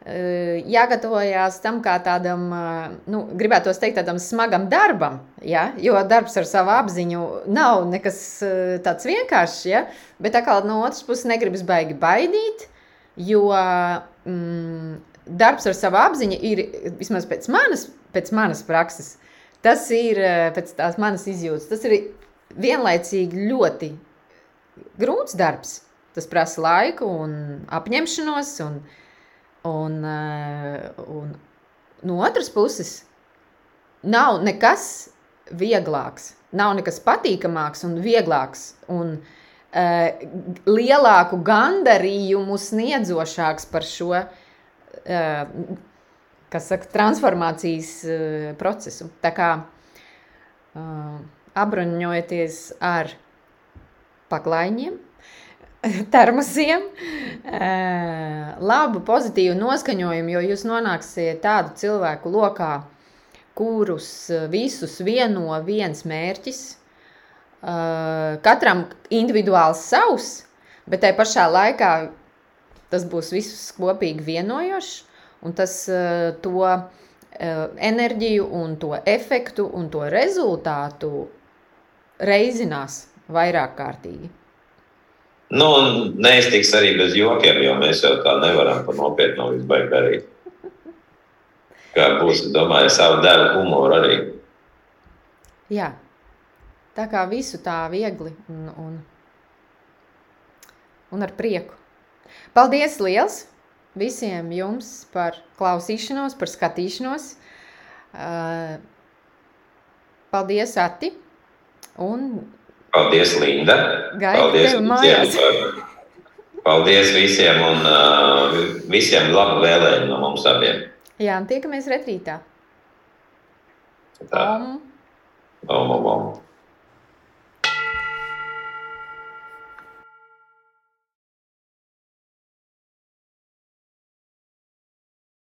jāgatavojas tam kā tādam, nu, gribētu teikt, tādam smagam darbam, ja? jo darbs ar savu apziņu nav nekas tāds vienkāršs, ja? bet atkal no otras puses negribas baigi baidīt, jo mm, darbs ar savu apziņu ir, vismaz pēc manas, pēc manas prakses, tas ir pēc tās manas izjūtas, tas ir vienlaicīgi ļoti grūts darbs. Tas prasa laiku un apņemšanos un, Un, eh, un no otras puses, nav nekas vieglāks, nav nekas patīkamāks un vieglāks un uh, lielāku gandarījumu sniedzošāks par šo uh, saka, transformācijas uh, procesu. Tā kā apbruņojoties ar paklaiņiem, termosiem, labu, pozitīvu noskaņojumu, jo jūs nonāksiet tādu cilvēku lokā, kurus visus vieno viens mērķis. Katram individuāls savs, bet tajā pašā laikā tas būs visus kopīgi vienojošs, un tas to enerģiju un to efektu un to rezultātu reizinās vairāk kārtīgi. Nu, neiztiks arī bez jokiem, jo mēs jau tā nevaram par nopietnu izbaigt darīt. Kā būs, domāju, savu devu humoru arī. Jā, tā kā visu tā viegli un, un, un ar prieku. Paldies liels visiem jums par klausīšanos, par skatīšanos. Uh, paldies, Ati! Un Paldies, Linda! Gaidu paldies visiem! Par, paldies visiem un uh, visiem labu vēlējumu no mums abiem! Jā, un tiekamies retrītā! Tā. Om. Om, om, om.